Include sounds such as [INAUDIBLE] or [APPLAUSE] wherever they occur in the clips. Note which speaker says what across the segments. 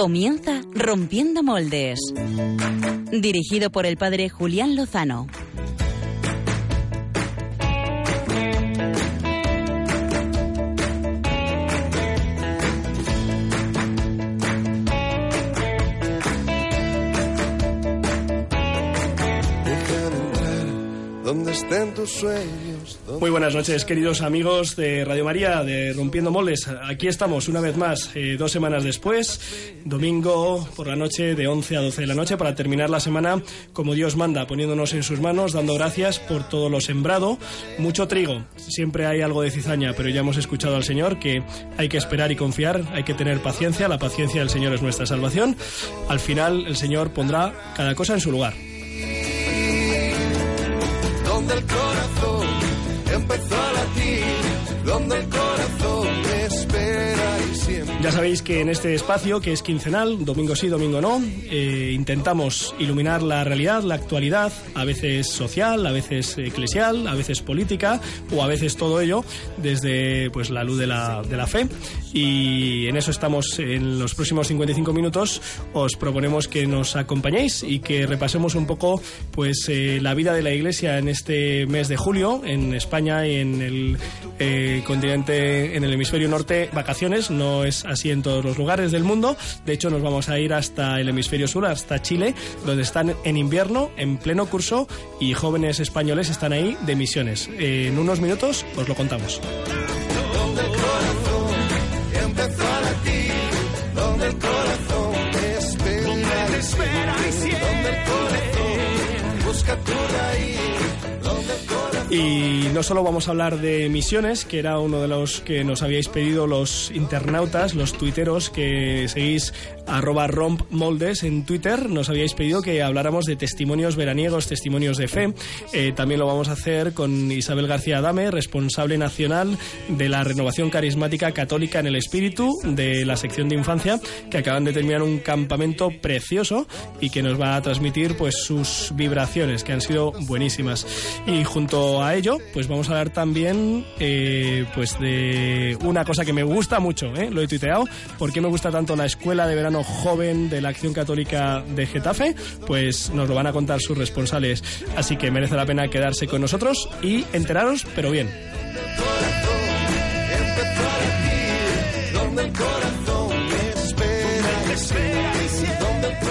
Speaker 1: Comienza Rompiendo Moldes. Dirigido por el padre Julián Lozano.
Speaker 2: donde estén tus sueños.
Speaker 3: Muy buenas noches, queridos amigos de Radio María, de Rompiendo Moldes. Aquí estamos una vez más, eh, dos semanas después, domingo por la noche, de 11 a 12 de la noche, para terminar la semana como Dios manda, poniéndonos en sus manos, dando gracias por todo lo sembrado. Mucho trigo, siempre hay algo de cizaña, pero ya hemos escuchado al Señor que hay que esperar y confiar, hay que tener paciencia, la paciencia del Señor es nuestra salvación. Al final, el Señor pondrá cada cosa en su lugar. Ya sabéis que en este espacio, que es quincenal, domingo sí, domingo no, eh, intentamos iluminar la realidad, la actualidad, a veces social, a veces eclesial, a veces política o a veces todo ello desde pues la luz de la, de la fe. Y en eso estamos en los próximos 55 minutos. Os proponemos que nos acompañéis y que repasemos un poco pues eh, la vida de la Iglesia en este mes de julio en España y en el eh, continente, en el hemisferio norte, vacaciones. No es así en todos los lugares del mundo. De hecho, nos vamos a ir hasta el hemisferio sur, hasta Chile, donde están en invierno, en pleno curso, y jóvenes españoles están ahí de misiones. En unos minutos os lo contamos.
Speaker 2: Donde el corazón busca tu raíz,
Speaker 3: Y no solo vamos a hablar de misiones, que era uno de los que nos habíais pedido los internautas, los tuiteros que seguís arroba rompmoldes en Twitter, nos habíais pedido que habláramos de testimonios veraniegos, testimonios de fe. Eh, también lo vamos a hacer con Isabel García Adame, responsable nacional de la renovación carismática católica en el espíritu de la sección de infancia, que acaban de terminar un campamento precioso y que nos va a transmitir pues sus vibraciones, que han sido buenísimas. Y junto a ello, pues vamos a hablar también eh, pues de una cosa que me gusta mucho, ¿eh? lo he tuiteado, ¿por qué me gusta tanto la escuela de verano joven de la Acción Católica de Getafe? Pues nos lo van a contar sus responsables, así que merece la pena quedarse con nosotros y enteraros, pero bien.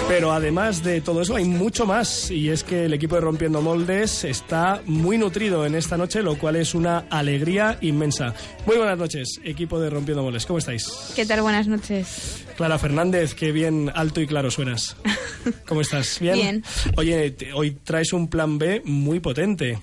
Speaker 3: Pero además de todo eso hay mucho más y es que el equipo de Rompiendo Moldes está muy nutrido en esta noche, lo cual es una alegría inmensa. Muy buenas noches, equipo de Rompiendo Moldes, ¿cómo estáis?
Speaker 4: ¿Qué tal? Buenas noches.
Speaker 3: Clara Fernández, qué bien alto y claro suenas. ¿Cómo estás? [LAUGHS] ¿Bien?
Speaker 4: Bien.
Speaker 3: Oye, hoy traes un plan B muy potente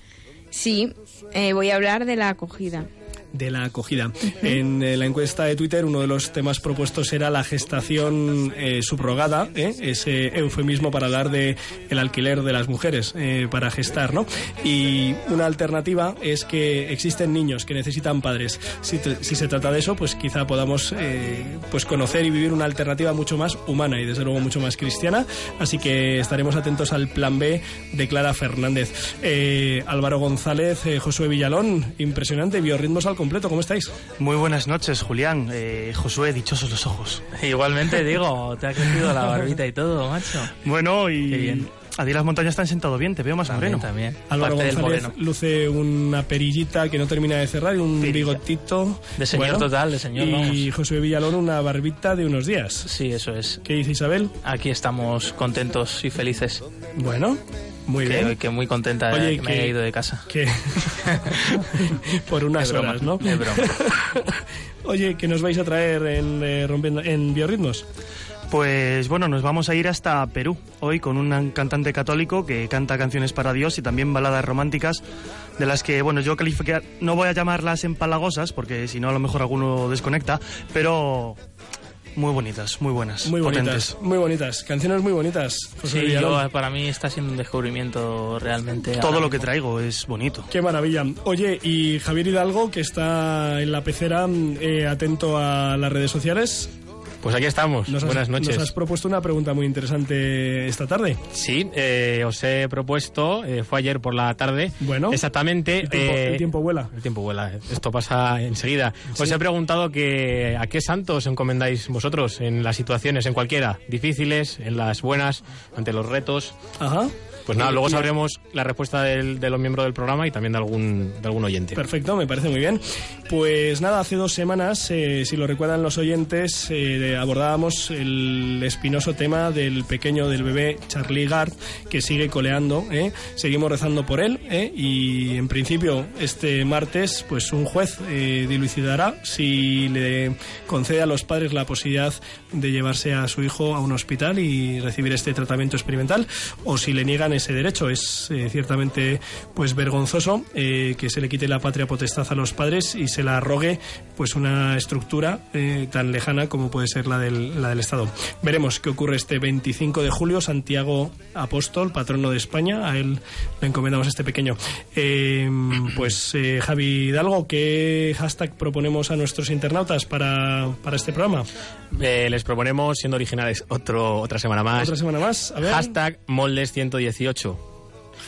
Speaker 4: Sí, eh, voy a hablar de la acogida.
Speaker 3: De la acogida. En eh, la encuesta de Twitter uno de los temas propuestos era la gestación eh, subrogada, ¿eh? ese eufemismo para hablar de el alquiler de las mujeres eh, para gestar, ¿no? Y una alternativa es que existen niños que necesitan padres. Si, si se trata de eso, pues quizá podamos eh, pues conocer y vivir una alternativa mucho más humana y desde luego mucho más cristiana. Así que estaremos atentos al plan B de Clara Fernández. Eh, Álvaro González, Josué Villalón, impresionante, biorritmos al completo, ¿cómo estáis?
Speaker 5: Muy buenas noches, Julián. Eh, Josué, dichosos los ojos. [LAUGHS]
Speaker 6: Igualmente, digo, te ha crecido la barbita y todo, macho.
Speaker 5: Bueno, y
Speaker 6: Qué bien.
Speaker 5: a ti las montañas te han sentado bien, te veo más
Speaker 6: También,
Speaker 5: moreno.
Speaker 6: también.
Speaker 3: Álvaro
Speaker 6: Parte del
Speaker 3: González
Speaker 6: moreno.
Speaker 3: luce una perillita que no termina de cerrar y un
Speaker 5: Perilla.
Speaker 3: bigotito.
Speaker 6: De señor total, de señor,
Speaker 3: Y
Speaker 6: vamos.
Speaker 3: Josué Villalón una barbita de unos días.
Speaker 6: Sí, eso es.
Speaker 3: ¿Qué dice Isabel?
Speaker 6: Aquí estamos contentos y felices.
Speaker 3: Bueno, muy
Speaker 6: Que,
Speaker 3: bien.
Speaker 6: que muy contenta de que me
Speaker 3: que-
Speaker 6: haya ido de casa.
Speaker 3: Que [LAUGHS] por unas
Speaker 6: broma,
Speaker 3: horas, ¿no?
Speaker 6: es broma. [LAUGHS]
Speaker 3: Oye, ¿qué nos vais a traer en eh, rompiendo en biorritmos?
Speaker 5: Pues bueno, nos vamos a ir hasta Perú hoy con un cantante católico que canta canciones para Dios y también baladas románticas de las que, bueno, yo calificar, no voy a llamarlas empalagosas porque si no a lo mejor alguno desconecta, pero muy bonitas, muy buenas,
Speaker 3: Muy bonitas,
Speaker 5: potentes.
Speaker 3: muy bonitas, canciones muy bonitas.
Speaker 6: Sí, yo, para mí está siendo un descubrimiento realmente.
Speaker 5: Todo lo que traigo es bonito.
Speaker 3: Qué maravilla. Oye, y Javier Hidalgo, que está en la pecera, eh, atento a las redes sociales.
Speaker 7: Pues aquí estamos.
Speaker 3: Nos has,
Speaker 7: Buenas noches.
Speaker 3: Nos has propuesto una pregunta muy interesante esta tarde.
Speaker 7: Sí, eh, os he propuesto, eh, fue ayer por la tarde.
Speaker 3: Bueno.
Speaker 7: Exactamente.
Speaker 3: El tiempo,
Speaker 7: eh,
Speaker 3: el tiempo vuela.
Speaker 7: El tiempo vuela, esto pasa enseguida. Os
Speaker 3: Sí.
Speaker 7: he preguntado que a qué santos os encomendáis vosotros en las situaciones, en cualquiera, difíciles, en las buenas, ante los retos.
Speaker 3: Ajá.
Speaker 7: Pues nada, luego sabremos la respuesta de los miembros del programa y también de algún, de algún oyente.
Speaker 3: Perfecto, me parece muy bien. Pues nada, hace dos semanas, eh, si lo recuerdan los oyentes, eh, abordábamos el espinoso tema del pequeño, del bebé Charlie Gard, que sigue coleando. ¿eh? Seguimos rezando por él ¿eh? y en principio este martes, pues un juez dilucidará si le concede a los padres la posibilidad de llevarse a su hijo a un hospital y recibir este tratamiento experimental o si le niegan ese derecho. Es eh, ciertamente pues vergonzoso eh, que se le quite la patria potestad a los padres y se la arrogue pues una estructura eh, tan lejana como puede ser la del, la del Estado. Veremos qué ocurre este 25 de julio. Santiago Apóstol, patrono de España, a él le encomendamos este pequeño. Pues Javi Hidalgo, ¿qué hashtag proponemos a nuestros internautas para, para este programa?
Speaker 7: Les proponemos, siendo originales, otro, otra semana más.
Speaker 3: Otra semana más. A ver.
Speaker 7: Hashtag moldes118.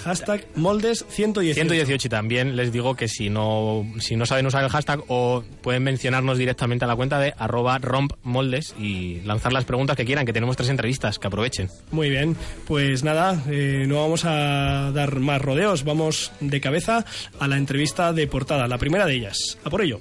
Speaker 3: Hashtag moldes 118.
Speaker 7: 118 y también les digo que si no, si no saben usar el hashtag o pueden mencionarnos directamente a la cuenta de arroba rompmoldes y lanzar las preguntas que quieran, que tenemos tres entrevistas, que aprovechen.
Speaker 3: Muy bien, pues nada, eh, no vamos a dar más rodeos, vamos de cabeza a la entrevista de portada, la primera de ellas. A por ello.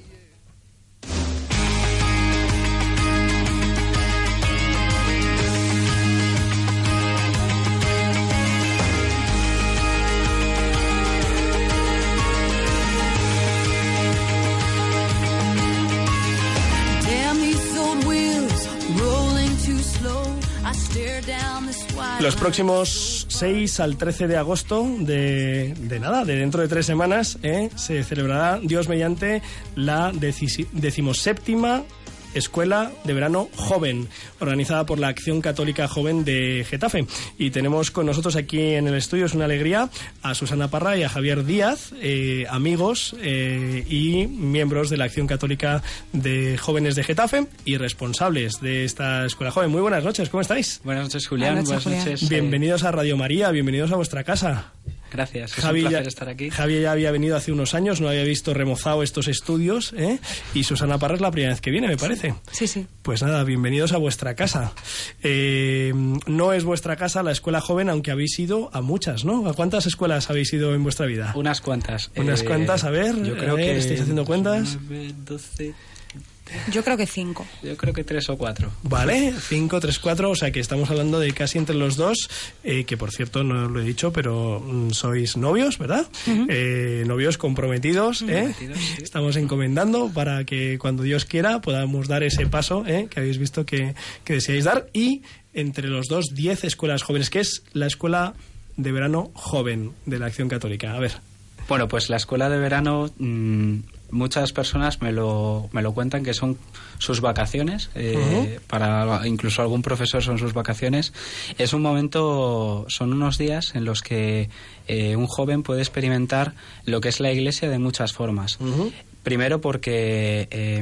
Speaker 3: Los próximos 6 al 13 de agosto de, de nada, de dentro de tres semanas, eh, se celebrará, Dios mediante, la decimoséptima Escuela de Verano Joven, organizada por la Acción Católica Joven de Getafe. Y tenemos con nosotros aquí en el estudio, es una alegría, a Susana Parra y a Javier Díaz, eh, amigos eh, y miembros de la Acción Católica de Jóvenes de Getafe y responsables de esta Escuela Joven. Muy buenas noches, ¿cómo estáis?
Speaker 8: Buenas noches, Julián.
Speaker 4: Buenas noches,
Speaker 8: Buenas
Speaker 4: Julián.
Speaker 8: noches.
Speaker 3: Bienvenidos a Radio María, bienvenidos a vuestra casa.
Speaker 8: Gracias. Es
Speaker 3: Javi
Speaker 8: un
Speaker 3: ya,
Speaker 8: placer estar aquí.
Speaker 3: Javi ya había venido hace unos años, no había visto remozado estos estudios, ¿eh? y Susana Parra es la primera vez que viene, me parece.
Speaker 4: Sí, sí.
Speaker 3: Pues nada, bienvenidos a vuestra casa. Eh, no es vuestra casa la escuela joven, aunque habéis ido a muchas, ¿no? ¿A cuántas escuelas habéis ido en vuestra vida?
Speaker 8: Unas cuantas.
Speaker 3: Unas
Speaker 8: Eh,
Speaker 3: cuantas, a ver,
Speaker 8: Yo creo que.
Speaker 3: ¿estáis haciendo cuentas?
Speaker 8: 9, 12.
Speaker 4: Yo creo que cinco.
Speaker 8: Yo creo que tres o cuatro.
Speaker 3: Vale, 5, 3, 4, o sea que estamos hablando de casi entre los dos, eh, que por cierto no lo he dicho, pero mm, sois novios, ¿verdad? Eh, novios comprometidos, ¿eh?
Speaker 8: Comprometidos, sí.
Speaker 3: Estamos encomendando para que cuando Dios quiera podamos dar ese paso ¿eh? que habéis visto que, que deseáis dar y entre los dos 10 escuelas jóvenes, que es la escuela de verano joven de la Acción Católica. A ver,
Speaker 8: Bueno, pues la escuela de verano, mm, muchas personas me lo, me lo cuentan que son sus vacaciones, eh, para incluso algún profesor son sus vacaciones. Es un momento, son unos días en los que eh, un joven puede experimentar lo que es la iglesia de muchas formas. Primero porque eh,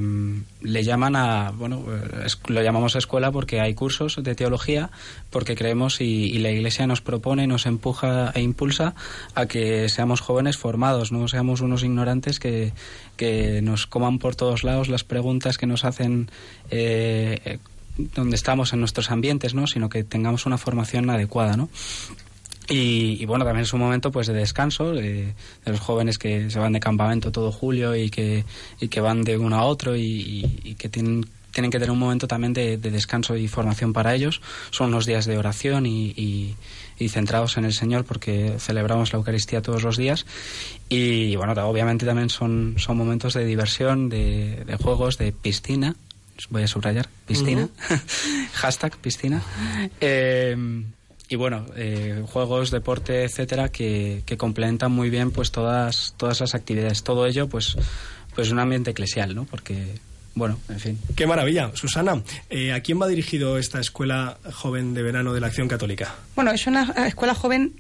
Speaker 8: le llaman a, bueno, eh, lo llamamos escuela porque hay cursos de teología, porque creemos y, y la Iglesia nos propone, nos empuja e impulsa a que seamos jóvenes formados, no seamos unos ignorantes que, que nos coman por todos lados las preguntas que nos hacen eh, eh, donde estamos en nuestros ambientes, ¿no? Sino que tengamos una formación adecuada, ¿no? Y, y, bueno, también es un momento pues de descanso de, de los jóvenes que se van de campamento todo julio y que, y que van de uno a otro y, y- y que tienen, tienen que tener un momento también de, de descanso y formación para ellos. Son unos días de oración y, y- y centrados en el Señor porque celebramos la Eucaristía todos los días. Y bueno, obviamente también son, son momentos de diversión, de, de juegos, de piscina. Voy a subrayar, piscina. [LAUGHS] Hashtag piscina. Eh, y bueno, eh, juegos, deporte, etcétera, que, que complementan muy bien pues todas, todas las actividades. Todo ello, pues, pues un ambiente eclesial, ¿no? Porque, bueno, en fin.
Speaker 3: qué maravilla. Susana, eh, ¿a quién va dirigido esta escuela joven de verano de la Acción Católica?
Speaker 4: Bueno, es una escuela joven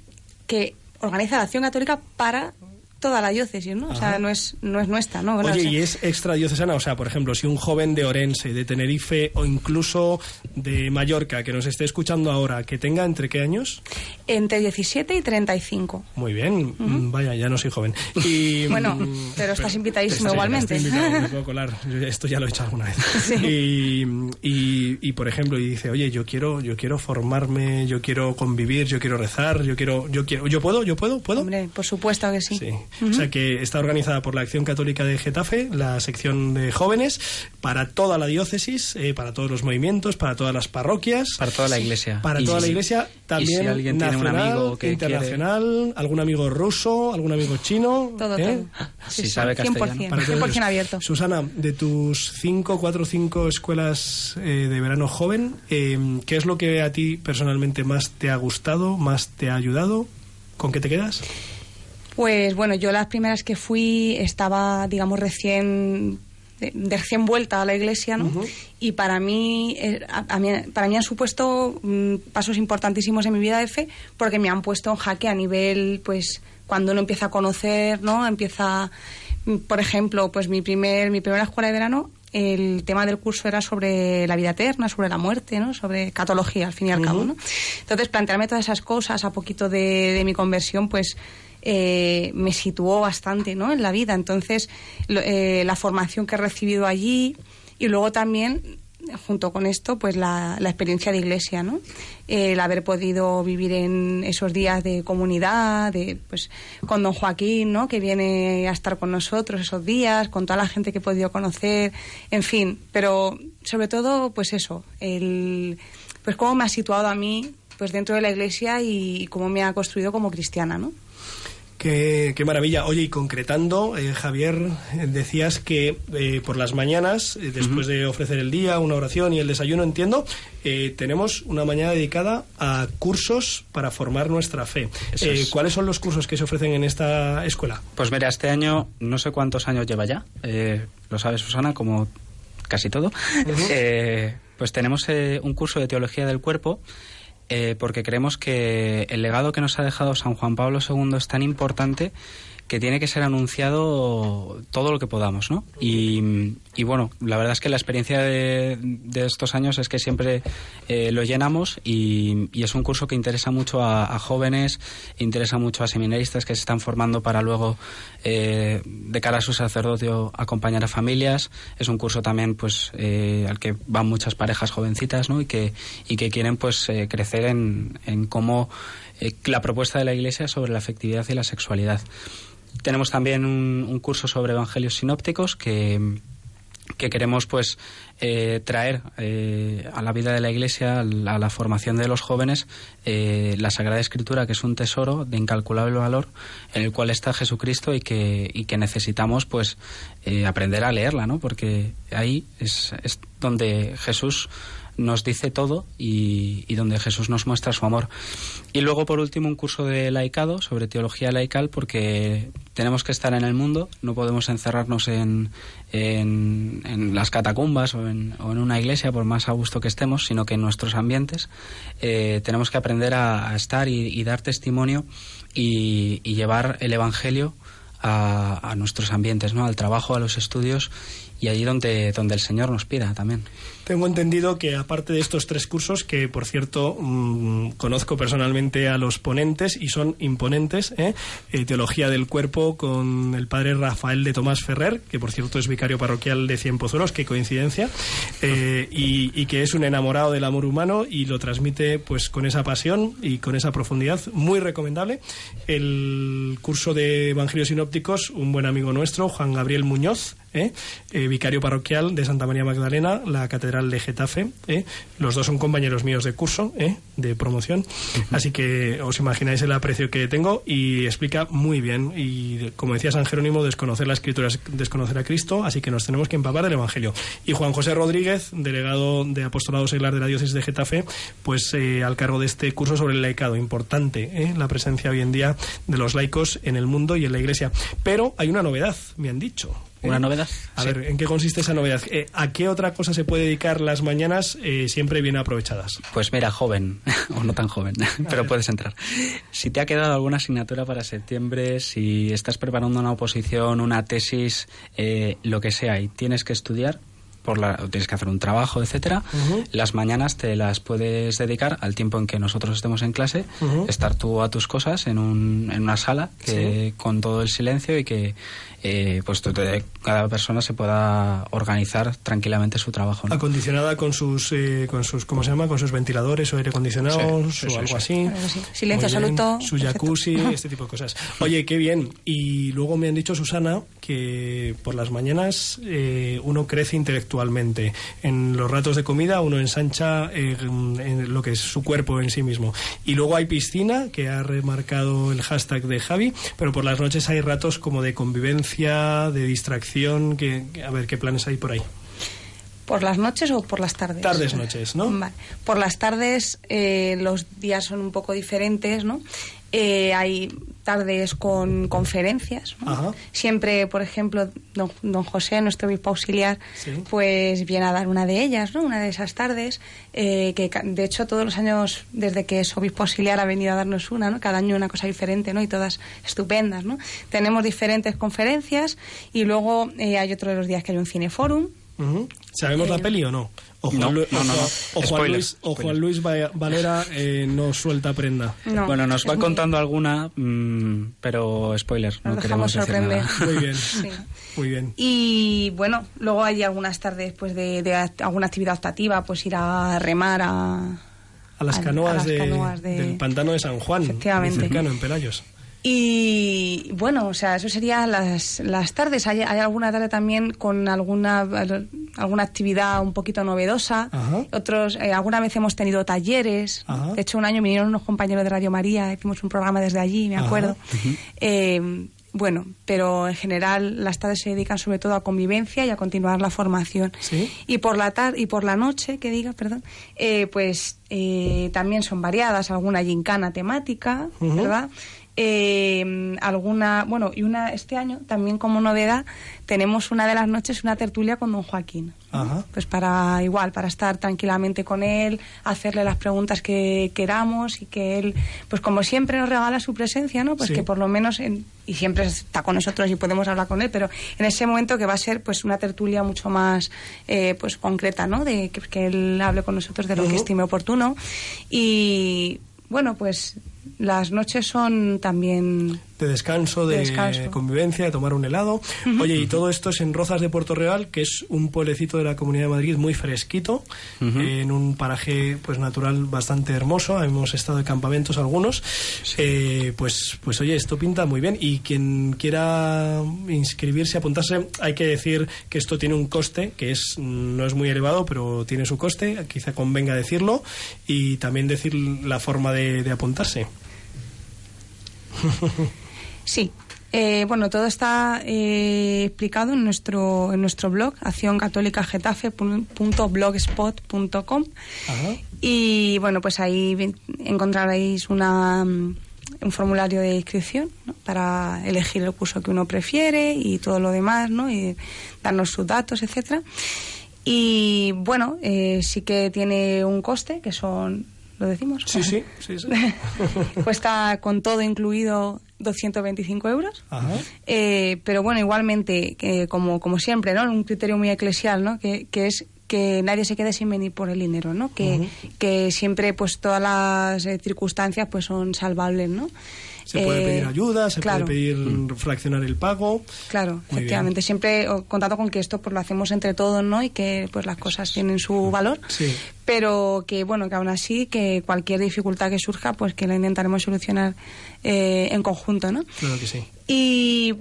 Speaker 4: que organiza la Acción Católica para toda la diócesis, ¿no? O sea, no es, no es nuestra, ¿no? Bueno,
Speaker 3: Oye,
Speaker 4: o sea,
Speaker 3: y es extradiocesana, o sea, por ejemplo, si un joven de Orense, de Tenerife o incluso de Mallorca que nos esté escuchando ahora, que tenga entre qué años?
Speaker 4: Entre 17 y 35.
Speaker 3: Muy bien, mm, vaya, ya no soy joven. Y, [LAUGHS]
Speaker 4: Bueno,
Speaker 3: mm,
Speaker 4: pero estás invitadísimo
Speaker 3: Sí,
Speaker 4: igualmente.
Speaker 3: estoy invitado, me [LAUGHS] puedo colar. Esto ya lo he hecho alguna vez. [LAUGHS] Y, y, y, por ejemplo, y dice, oye, yo quiero, yo quiero formarme, yo quiero convivir, yo quiero rezar, yo quiero, yo quiero, yo puedo, yo puedo, puedo.
Speaker 4: Hombre, por supuesto que sí.
Speaker 3: Sí. O sea que está organizada por la Acción Católica de Getafe, la sección de jóvenes, para toda la diócesis, eh, para todos los movimientos, para todas las parroquias.
Speaker 8: Para toda la iglesia.
Speaker 3: Para toda la
Speaker 8: si-
Speaker 3: iglesia,
Speaker 8: y
Speaker 3: también
Speaker 8: si alguien tiene un amigo que
Speaker 3: internacional, algún amigo ruso, algún amigo chino.
Speaker 4: Todo,
Speaker 3: ¿eh?
Speaker 4: todo.
Speaker 8: Si
Speaker 4: Sí,
Speaker 8: sabe
Speaker 4: sí,
Speaker 8: castellano.
Speaker 4: 100%,
Speaker 3: Para todos
Speaker 4: 100%
Speaker 3: ellos.
Speaker 4: abierto.
Speaker 3: Susana, de tus cinco, cuatro o cinco escuelas eh, de verano joven, eh, ¿qué es lo que a ti personalmente más te ha gustado, más te ha ayudado? ¿Con qué te quedas?
Speaker 4: Pues bueno, yo las primeras que fui estaba, digamos, recién de, de recién vuelta a la iglesia, ¿no? Y para mí, eh, a- a mí- para mí han supuesto mm, pasos importantísimos en mi vida de fe porque me han puesto en jaque a nivel, pues, cuando uno empieza a conocer, ¿no? Empieza, mm, por ejemplo, pues mi primer, mi primera escuela de verano, el tema del curso era sobre la vida eterna, sobre la muerte, ¿no? Sobre catología, al fin y al cabo, ¿no? Entonces, plantearme todas esas cosas a poquito de, de mi conversión, pues, eh, me situó bastante ¿no? en la vida. Entonces, lo- eh, la formación que he recibido allí y luego también, junto con esto, pues la, la experiencia de iglesia, ¿no? El haber podido vivir en esos días de comunidad, de, pues, con don Joaquín, ¿no? Que viene a estar con nosotros esos días, con toda la gente que he podido conocer, en fin. Pero, sobre todo, pues eso, el, pues cómo me ha situado a mí pues dentro de la iglesia y cómo me ha construido como cristiana, ¿no?
Speaker 3: Qué, qué maravilla. Oye, y concretando, eh, Javier, eh, decías que eh, por las mañanas, eh, después de ofrecer el día, una oración y el desayuno, entiendo, eh, tenemos una mañana dedicada a cursos para formar nuestra fe.
Speaker 8: Es.
Speaker 3: ¿Cuáles son los cursos que se ofrecen en esta escuela?
Speaker 8: Pues mira, este año no sé cuántos años lleva ya, eh, lo sabe Susana, como casi todo. [LAUGHS] Eh, pues tenemos eh, un curso de teología del cuerpo eh, porque creemos que el legado que nos ha dejado San Juan Pablo II es tan importante que tiene que ser anunciado todo lo que podamos, ¿no? Y, bueno, la verdad es que la experiencia de, de estos años es que siempre eh, lo llenamos y, es un curso que interesa mucho a, a jóvenes, interesa mucho a seminaristas que se están formando para luego, eh, de cara a su sacerdocio, acompañar a familias. Es un curso también, pues, eh, al que van muchas parejas jovencitas, ¿no? Y que, y que quieren, pues, eh, crecer en, en cómo eh, la propuesta de la Iglesia sobre la afectividad y la sexualidad. Tenemos también un, curso sobre evangelios sinópticos que, que queremos pues eh, traer eh, a la vida de la Iglesia, a la, formación de los jóvenes, eh, la Sagrada Escritura, que es un tesoro de incalculable valor, en el cual está Jesucristo y que, y que necesitamos pues aprender a leerla, ¿no? Porque ahí es, es donde Jesús nos dice todo y, donde Jesús nos muestra su amor. Y luego, por último, un curso de laicado sobre teología laical, porque tenemos que estar en el mundo, no podemos encerrarnos en, en, las catacumbas o en, o en una iglesia, por más a gusto que estemos, sino que en nuestros ambientes eh, tenemos que aprender a, estar y, dar testimonio y, y llevar el Evangelio a, a nuestros ambientes, ¿no? al trabajo, a los estudios y allí donde, donde el Señor nos pida también.
Speaker 3: Tengo entendido que aparte de estos tres cursos, que por cierto mm, conozco personalmente a los ponentes y son imponentes, ¿eh? Eh, Teología del Cuerpo con el padre Rafael de Tomás Ferrer, que por cierto es vicario parroquial de Cien Pozuelos, qué coincidencia, eh, y, y que es un enamorado del amor humano y lo transmite pues con esa pasión y con esa profundidad, muy recomendable. El curso de Evangelios Sinópticos, un buen amigo nuestro, Juan Gabriel Muñoz, vicario parroquial de Santa María Magdalena, la Catedral de Getafe. ¿eh? Los dos son compañeros míos de curso, ¿eh? de promoción. Así que os imagináis el aprecio que tengo y explica muy bien. Y como decía San Jerónimo, desconocer la escritura es desconocer a Cristo, así que nos tenemos que empapar del Evangelio. Y Juan José Rodríguez, delegado de Apostolado Seglar de la Diócesis de Getafe, pues eh, al cargo de este curso sobre el laicado. Importante ¿eh? la presencia hoy en día de los laicos en el mundo y en la Iglesia. Pero hay una novedad, me han dicho.
Speaker 8: ¿Una novedad?
Speaker 3: A
Speaker 8: Sí.
Speaker 3: ver, ¿en qué consiste esa novedad? Eh, ¿A qué otra cosa se puede dedicar las mañanas eh, siempre bien aprovechadas?
Speaker 8: Pues mira, joven, [LAUGHS] o no tan joven, [LAUGHS] pero puedes entrar. Si te ha quedado alguna asignatura para septiembre, si estás preparando una oposición, una tesis, eh, lo que sea, y tienes que estudiar, por la, tienes que hacer un trabajo, etcétera, las mañanas te las puedes dedicar al tiempo en que nosotros estemos en clase, estar tú a tus cosas en, un, en una sala que, con todo el silencio y que eh, pues tú te- cada persona se pueda organizar tranquilamente su trabajo. ¿no?
Speaker 3: Acondicionada con sus, eh, con sus, ¿cómo se llama? Con sus ventiladores o aire
Speaker 8: Sí, sí,
Speaker 3: o
Speaker 8: sí,
Speaker 3: algo
Speaker 8: sí.
Speaker 3: así.
Speaker 4: Silencio absoluto,
Speaker 3: Su
Speaker 4: perfecto.
Speaker 3: jacuzzi, [LAUGHS] este tipo de cosas. Oye, qué bien. Y luego me han dicho, Susana, que por las mañanas eh, uno crece intelectualmente. En los ratos de comida uno ensancha eh, en lo que es su cuerpo en sí mismo. Y luego hay piscina, que ha remarcado el hashtag de Javi, pero por las noches hay ratos como de convivencia, de distracción. Que, que- a ver, ¿qué planes hay por ahí?
Speaker 4: ¿Por las noches o por las tardes?
Speaker 3: Tardes, noches, ¿no?
Speaker 4: Vale. Por las tardes eh, los días son un poco diferentes, ¿no? Eh, hay tardes con conferencias. Siempre, por ejemplo, don, don José, nuestro obispo auxiliar,
Speaker 3: Sí.
Speaker 4: pues viene a dar una de ellas, ¿no? Una de esas tardes, eh, que de hecho todos los años, desde que es obispo auxiliar, ha venido a darnos una, ¿no? Cada año una cosa diferente, ¿no? Y todas estupendas, ¿no? Tenemos diferentes conferencias y luego eh, hay otro de los días que hay un cineforum.
Speaker 3: ¿Sabemos la
Speaker 4: Eh,
Speaker 3: peli o no? O Juan,
Speaker 8: no,
Speaker 3: Lu-
Speaker 8: no, no, no.
Speaker 3: o Juan Luis, o Juan. Luis Valera eh, no suelta prenda.
Speaker 4: No,
Speaker 8: bueno, nos va
Speaker 4: muy-
Speaker 8: contando alguna, mm, pero spoiler, no
Speaker 4: Nos
Speaker 8: queremos
Speaker 4: dejamos
Speaker 8: decir
Speaker 4: sorprender.
Speaker 8: nada.
Speaker 3: Muy bien, [LAUGHS]
Speaker 4: Sí.
Speaker 3: muy bien.
Speaker 4: Y bueno, luego hay algunas tardes pues de, de act- alguna actividad optativa, pues ir a remar a...
Speaker 3: A las canoas,
Speaker 4: a las
Speaker 3: de-
Speaker 4: canoas de-
Speaker 3: del pantano de San Juan,
Speaker 4: Efectivamente.
Speaker 3: en Pelayos.
Speaker 4: Y bueno, o sea, eso sería las, las tardes. Hay, hay alguna tarde también con alguna, alguna actividad un poquito novedosa.
Speaker 3: Ajá.
Speaker 4: Otros, eh, alguna vez hemos tenido talleres.
Speaker 3: Ajá.
Speaker 4: De hecho, un año vinieron unos compañeros de Radio María, hicimos un programa desde allí, me acuerdo. Eh, bueno, pero en general las tardes se dedican sobre todo a convivencia y a continuar la formación.
Speaker 3: Sí.
Speaker 4: Y por la tarde y por la noche, que diga, perdón, eh, pues eh, también son variadas, alguna gincana temática. ¿verdad? Eh, alguna, bueno, y una este año también como novedad tenemos una de las noches una tertulia con don Joaquín.
Speaker 3: Ajá.
Speaker 4: Pues para igual, para estar tranquilamente con él, hacerle las preguntas que queramos y que él, pues como siempre nos regala su presencia, ¿no? Pues
Speaker 3: Sí.
Speaker 4: que por lo menos, en- y siempre está con nosotros y podemos hablar con él, pero en ese momento que va a ser pues una tertulia mucho más eh, pues concreta, ¿no? De que, que él hable con nosotros de lo que estime oportuno. Y bueno, pues las noches son también
Speaker 3: De descanso, de,
Speaker 4: De descanso.
Speaker 3: convivencia, de tomar un helado. Oye, y todo esto es en Rozas de Puerto Real, que es un pueblecito de la Comunidad de Madrid muy fresquito, eh, en un paraje pues natural bastante hermoso. Hemos estado de campamentos algunos. Eh, pues, pues oye, esto pinta muy bien. Y quien quiera inscribirse, apuntarse, hay que decir que esto tiene un coste, que es no es muy elevado, pero tiene su coste. Quizá convenga decirlo. Y también decir la forma de, de apuntarse. [LAUGHS]
Speaker 4: Sí. Eh, bueno, todo está eh, explicado en nuestro, en nuestro blog, accioncatolicagetafe.blogspot.com. Y bueno, pues ahí encontraréis una, mm, un formulario de inscripción ¿no? para elegir el curso que uno prefiere y todo lo demás, ¿no? Y darnos sus datos, etcétera. Y bueno, eh, sí que tiene un coste, que son, ¿lo decimos?
Speaker 3: Sí, sí, sí, sí. [LAUGHS]
Speaker 4: Cuesta con todo incluido 225 euros.
Speaker 3: Ajá.
Speaker 4: Eh, pero bueno, igualmente, como, como siempre, ¿no? Un criterio muy eclesial, ¿no? Que, que es que nadie se quede sin venir por el dinero, ¿no? Que, que siempre, pues, todas las eh, circunstancias, pues, son salvables, ¿no?
Speaker 3: Se puede
Speaker 4: Eh,
Speaker 3: pedir ayuda, se
Speaker 4: claro,
Speaker 3: puede pedir fraccionar el pago.
Speaker 4: Claro,
Speaker 3: Muy
Speaker 4: efectivamente. Siempre o, contando con que esto, pues, lo hacemos entre todos, ¿no? Y que, pues, las cosas tienen su valor.
Speaker 3: Sí.
Speaker 4: Pero que, bueno, que aún así, que cualquier dificultad que surja, pues, que la intentaremos solucionar eh, en conjunto, ¿no?
Speaker 3: Claro que sí.
Speaker 4: Y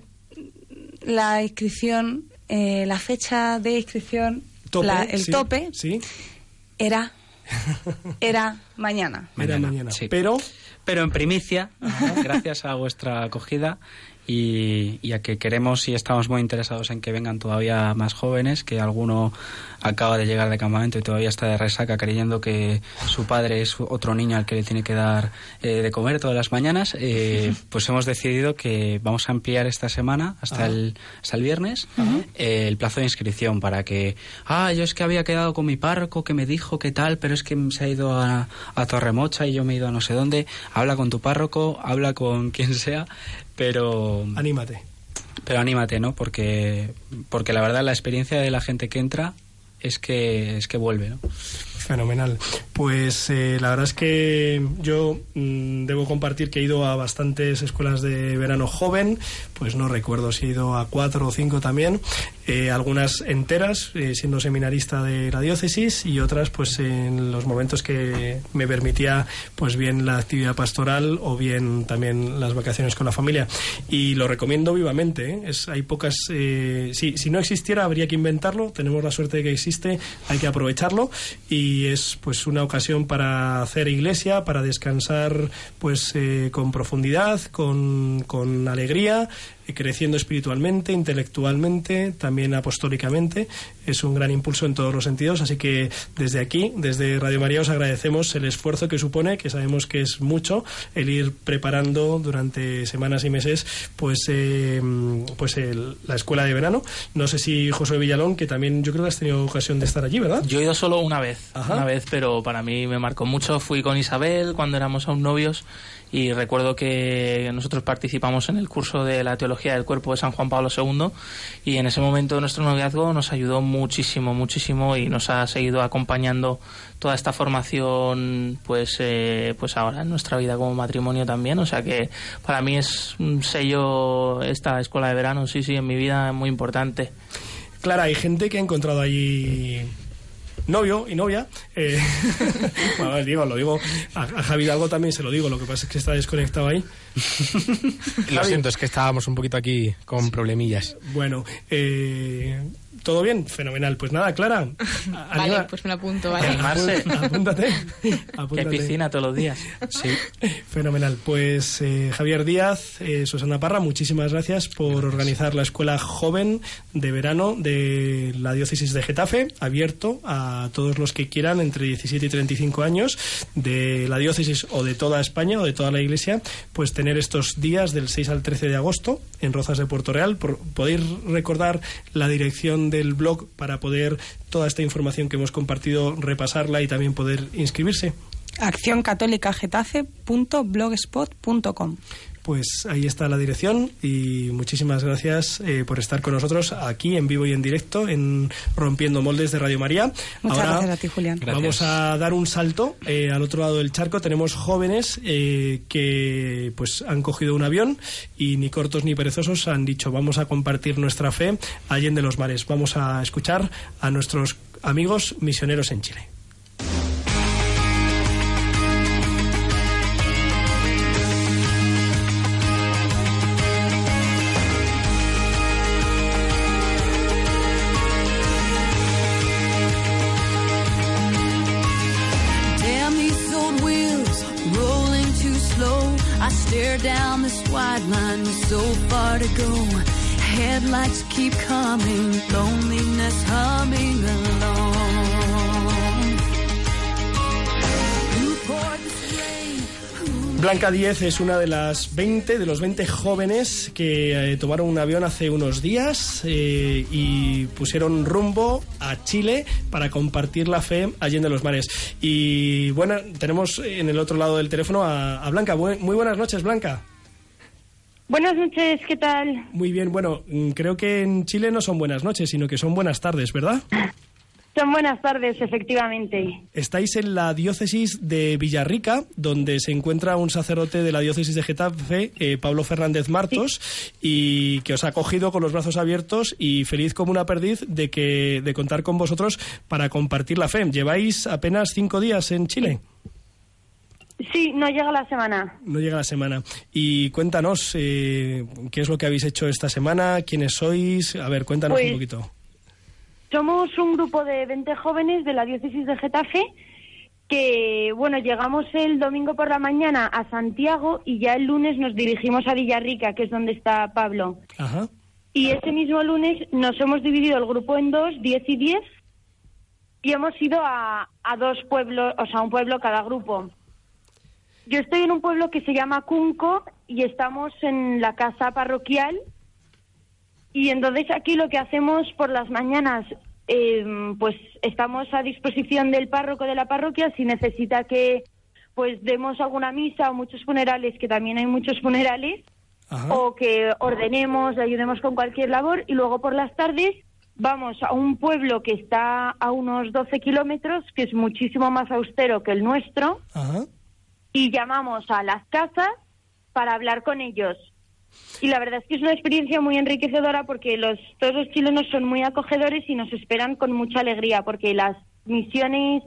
Speaker 4: la inscripción, eh, la fecha de inscripción,
Speaker 3: Tope,
Speaker 4: la- el
Speaker 3: sí,
Speaker 4: tope
Speaker 3: Sí,
Speaker 4: era, [LAUGHS] era mañana.
Speaker 3: era
Speaker 8: Mañana,
Speaker 3: mañana.
Speaker 8: sí.
Speaker 3: Pero
Speaker 8: Pero en primicia, [LAUGHS] gracias a vuestra acogida, y, y a que queremos y estamos muy interesados en que vengan todavía más jóvenes, que alguno acaba de llegar de campamento y todavía está de resaca creyendo que su padre es otro niño al que le tiene que dar eh, de comer todas las mañanas, eh, [LAUGHS] pues hemos decidido que vamos a ampliar esta semana hasta, el, hasta el viernes eh, el plazo de inscripción para que, ah, yo es que había quedado con mi párroco que me dijo que tal, pero es que se ha ido a, a Torremocha y yo me he ido a no sé dónde, habla con tu párroco, habla con [LAUGHS] quien sea, pero...
Speaker 3: Anímate.
Speaker 8: Pero anímate, ¿no? Porque, porque la verdad la experiencia de la gente que entra es que, es que vuelve, ¿no?
Speaker 3: Fenomenal. Pues eh, la verdad es que yo mm, debo compartir que he ido a bastantes escuelas de verano joven, pues no recuerdo si he ido a cuatro o cinco también, eh, algunas enteras, eh, siendo seminarista de la diócesis, y otras pues en los momentos que me permitía pues bien la actividad pastoral o bien también las vacaciones con la familia. Y lo recomiendo vivamente. ¿eh? Es, hay pocas... eh, si, si no existiera habría que inventarlo, tenemos la suerte de que existe, hay que aprovecharlo y es pues una ocasión para hacer iglesia, para descansar pues con profundidad, con, con alegría, creciendo espiritualmente, intelectualmente, también apostólicamente. Es un gran impulso en todos los sentidos, así que desde aquí, desde Radio María, os agradecemos el esfuerzo que supone, que sabemos que es mucho, el ir preparando durante semanas y meses pues, eh, pues el- la escuela de verano. No sé si José Villalón, que también yo creo que has tenido ocasión de estar allí, ¿verdad?
Speaker 6: Yo he ido solo una vez,
Speaker 3: Ajá.
Speaker 6: una vez, pero para mí me marcó mucho. Fui con Isabel cuando éramos aún novios y recuerdo que nosotros participamos en el curso de la teología del cuerpo de San Juan Pablo II y en ese momento nuestro noviazgo nos ayudó muchísimo, muchísimo y nos ha seguido acompañando toda esta formación, pues, eh, pues ahora en nuestra vida como matrimonio también. O sea que para mí es un sello esta escuela de verano, sí, sí, en mi vida muy importante.
Speaker 3: Clara, hay gente que ha encontrado allí novio y novia. eh, [LAUGHS] bueno, digo, lo digo. A, a Javi Hidalgo también se lo digo, lo que pasa es que está desconectado ahí.
Speaker 7: Lo siento, es que estábamos un poquito aquí con problemillas.
Speaker 3: Bueno, eh, ¿todo bien? Fenomenal. Pues nada, Clara. [LAUGHS]
Speaker 9: Vale,
Speaker 3: anima-
Speaker 9: pues me lo apunto, vale.
Speaker 6: Animarse. [LAUGHS]
Speaker 3: Apúntate. [LAUGHS]
Speaker 6: Que
Speaker 3: apúntate.
Speaker 6: hay piscina todos los días.
Speaker 3: Sí, fenomenal. Pues eh, Javier Díaz, eh, Susana Parra, muchísimas gracias por organizar la escuela joven de verano de la diócesis de Getafe, abierto a todos los que quieran entre 17 y 35 años de la diócesis o de toda España o de toda la iglesia, pues tener estos días del 6 al 13 de agosto en Rozas de Puerto Real. Por, ¿Podéis recordar la dirección del blog para poder toda esta información que hemos compartido repasarla y también poder inscribirse?
Speaker 4: accioncatolicagetafe.blogspot.com
Speaker 3: Pues ahí está la dirección y muchísimas gracias eh, por estar con nosotros aquí en vivo y en directo en Rompiendo Moldes de Radio María.
Speaker 4: Muchas
Speaker 3: Ahora
Speaker 4: gracias a ti, Julián.
Speaker 3: vamos a dar un salto eh, al otro lado del charco. Tenemos jóvenes eh, que pues han cogido un avión y ni cortos ni perezosos han dicho vamos a compartir nuestra fe allende los mares. Vamos a escuchar a nuestros amigos misioneros en Chile.
Speaker 10: Stare down this wide line with so far to go. Headlights keep coming, loneliness humming along.
Speaker 3: Blanca Díez es una de las 20, de los 20 jóvenes que eh, tomaron un avión hace unos días eh, y pusieron rumbo a Chile para compartir la fe allí en los mares. Y bueno, tenemos en el otro lado del teléfono a, a Blanca. Bu- Muy buenas noches, Blanca.
Speaker 11: Buenas noches, ¿qué tal?
Speaker 3: Muy bien, bueno, mm, creo que en Chile no son buenas noches, sino que son buenas tardes, ¿verdad? [LAUGHS]
Speaker 11: Son buenas tardes, efectivamente.
Speaker 3: Estáis en la diócesis de Villarrica, donde se encuentra un sacerdote de la diócesis de Getafe, eh, Pablo Fernández Martos, y que os ha acogido con los brazos abiertos y feliz como una perdiz de que de contar con vosotros para compartir la fe. Lleváis apenas cinco días en Chile.
Speaker 11: Sí, no llega la semana.
Speaker 3: No llega la semana. Y cuéntanos eh, qué es lo que habéis hecho esta semana, quiénes sois. A ver, cuéntanos
Speaker 11: Pues,
Speaker 3: un poquito.
Speaker 11: Somos un grupo de 20 jóvenes de la diócesis de Getafe que, bueno, llegamos el domingo por la mañana a Santiago y ya el lunes nos dirigimos a Villarrica, que es donde está Pablo.
Speaker 3: Ajá.
Speaker 11: Y ese mismo lunes nos hemos dividido el grupo en dos, 10 y 10, y hemos ido a, a dos pueblos, o sea, un pueblo cada grupo. Yo estoy en un pueblo que se llama Cunco y estamos en la casa parroquial. Y entonces aquí lo que hacemos por las mañanas, eh, pues estamos a disposición del párroco de la parroquia si necesita que pues demos alguna misa o muchos funerales, que también hay muchos funerales, o que ordenemos, le ayudemos con cualquier labor. Y luego por las tardes vamos a un pueblo que está a unos 12 kilómetros, que es muchísimo más austero que el nuestro
Speaker 3: Ajá.
Speaker 11: y llamamos a las casas para hablar con ellos. Y la verdad es que es una experiencia muy enriquecedora porque los, todos los chilenos son muy acogedores y nos esperan con mucha alegría porque las misiones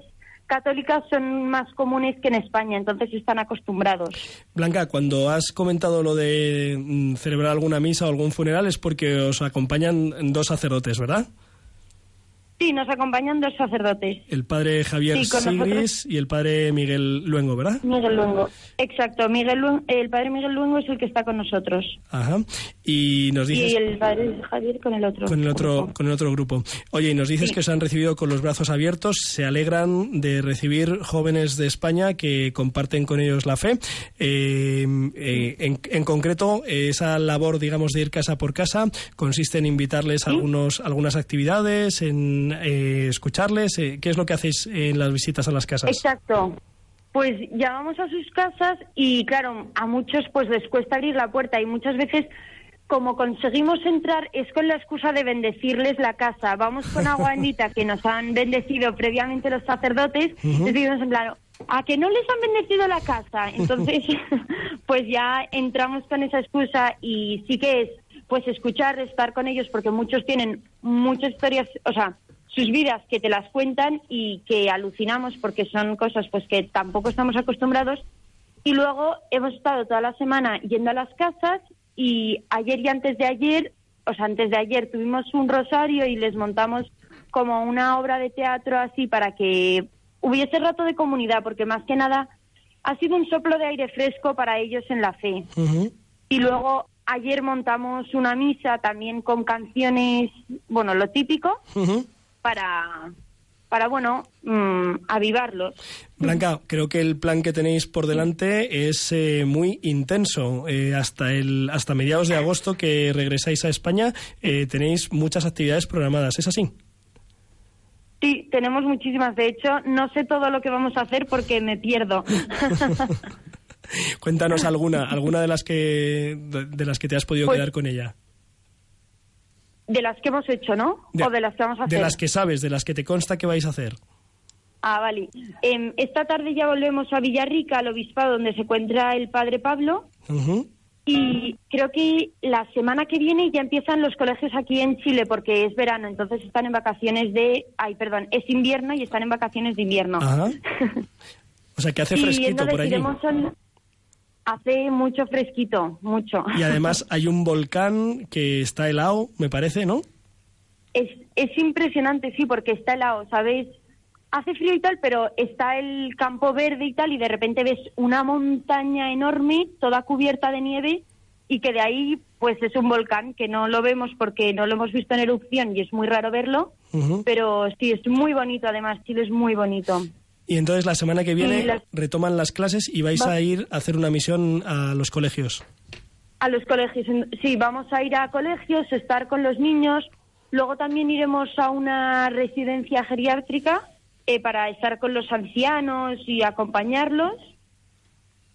Speaker 11: católicas son más comunes que en España, entonces están acostumbrados.
Speaker 3: Blanca, cuando has comentado lo de mm, celebrar alguna misa o algún funeral es porque os acompañan dos sacerdotes, ¿verdad?
Speaker 11: Sí, nos acompañan dos sacerdotes.
Speaker 3: El padre Javier
Speaker 11: Sí,
Speaker 3: Sigris y el padre Miguel Luengo, ¿verdad?
Speaker 11: Miguel Luengo. Exacto, Miguel el padre Miguel Luengo es el que está con nosotros.
Speaker 3: Ajá. Y nos dices
Speaker 11: Y el padre Javier con el otro.
Speaker 3: con el otro con el otro grupo. Oye, y nos dices
Speaker 11: Sí.
Speaker 3: que os han recibido con los brazos abiertos, se alegran de recibir jóvenes de España que comparten con ellos la fe. Eh, eh, en, en concreto, esa labor, digamos, de ir casa por casa consiste en invitarles a algunos algunas actividades, en eh, escucharles. eh, ¿Qué es lo que hacéis en las visitas a las casas?
Speaker 11: Exacto. Pues llamamos a sus casas y claro, a muchos pues les cuesta abrir la puerta y muchas veces como conseguimos entrar es con la excusa de bendecirles la casa. Vamos con [LAUGHS] agua bendita que nos han bendecido previamente los sacerdotes,
Speaker 9: Ujú.
Speaker 11: les decimos en plan, a que no les han bendecido la casa. [LAUGHS] Entonces, [LAUGHS] pues ya entramos con esa excusa y sí que es pues escuchar, estar con ellos porque muchos tienen muchas historias, o sea, sus vidas que te las cuentan y que alucinamos porque son cosas pues que tampoco estamos acostumbrados y luego hemos estado toda la semana yendo a las casas y ayer y antes de ayer, o sea, antes de ayer tuvimos un rosario y les montamos como una obra de teatro así para que hubiese rato de comunidad, porque más que nada ha sido un soplo de aire fresco para ellos en la fe. Y luego ayer montamos una misa también con canciones, bueno, lo típico, para, para bueno, mm, avivarlos.
Speaker 3: Blanca, creo que el plan que tenéis por delante es eh, muy intenso. Eh, hasta el hasta mediados de agosto que regresáis a España eh, tenéis muchas actividades programadas. ¿Es así?
Speaker 11: Sí, tenemos muchísimas. De hecho, no sé todo lo que vamos a hacer porque me pierdo. [LAUGHS]
Speaker 3: Cuéntanos alguna, alguna de las que de, de las que te has podido
Speaker 11: Pues-
Speaker 3: quedar con ella.
Speaker 11: De las que hemos hecho, ¿no?
Speaker 3: De-
Speaker 11: o de las que vamos a hacer.
Speaker 3: De las que sabes, de las que te consta que vais a hacer.
Speaker 11: Ah, vale. Em, esta tarde ya volvemos a Villarrica, al obispado donde se encuentra el padre Pablo. Y creo que la semana que viene ya empiezan los colegios aquí en Chile porque es verano, entonces están en vacaciones de... Ay, perdón, es invierno y están en vacaciones de invierno.
Speaker 3: Ajá. O sea que hace [LAUGHS]
Speaker 11: y
Speaker 3: fresquito
Speaker 11: entonces
Speaker 3: por allí.
Speaker 11: iremos al- Hace mucho fresquito, mucho.
Speaker 3: Y además hay un volcán que está helado, me parece, ¿no?
Speaker 11: Es, es impresionante, sí, porque está helado, ¿sabéis? Hace frío y tal, pero está el campo verde y tal, y de repente ves una montaña enorme, toda cubierta de nieve, y que de ahí, pues es un volcán, que no lo vemos porque no lo hemos visto en erupción y es muy raro verlo, pero sí, es muy bonito, además, Chile es muy bonito.
Speaker 3: Y entonces la semana que viene retoman las clases y vais
Speaker 11: Va-
Speaker 3: a ir a hacer una misión a los colegios.
Speaker 11: A los colegios, sí, vamos a ir a colegios, estar con los niños. Luego también iremos a una residencia geriátrica eh, para estar con los ancianos y acompañarlos.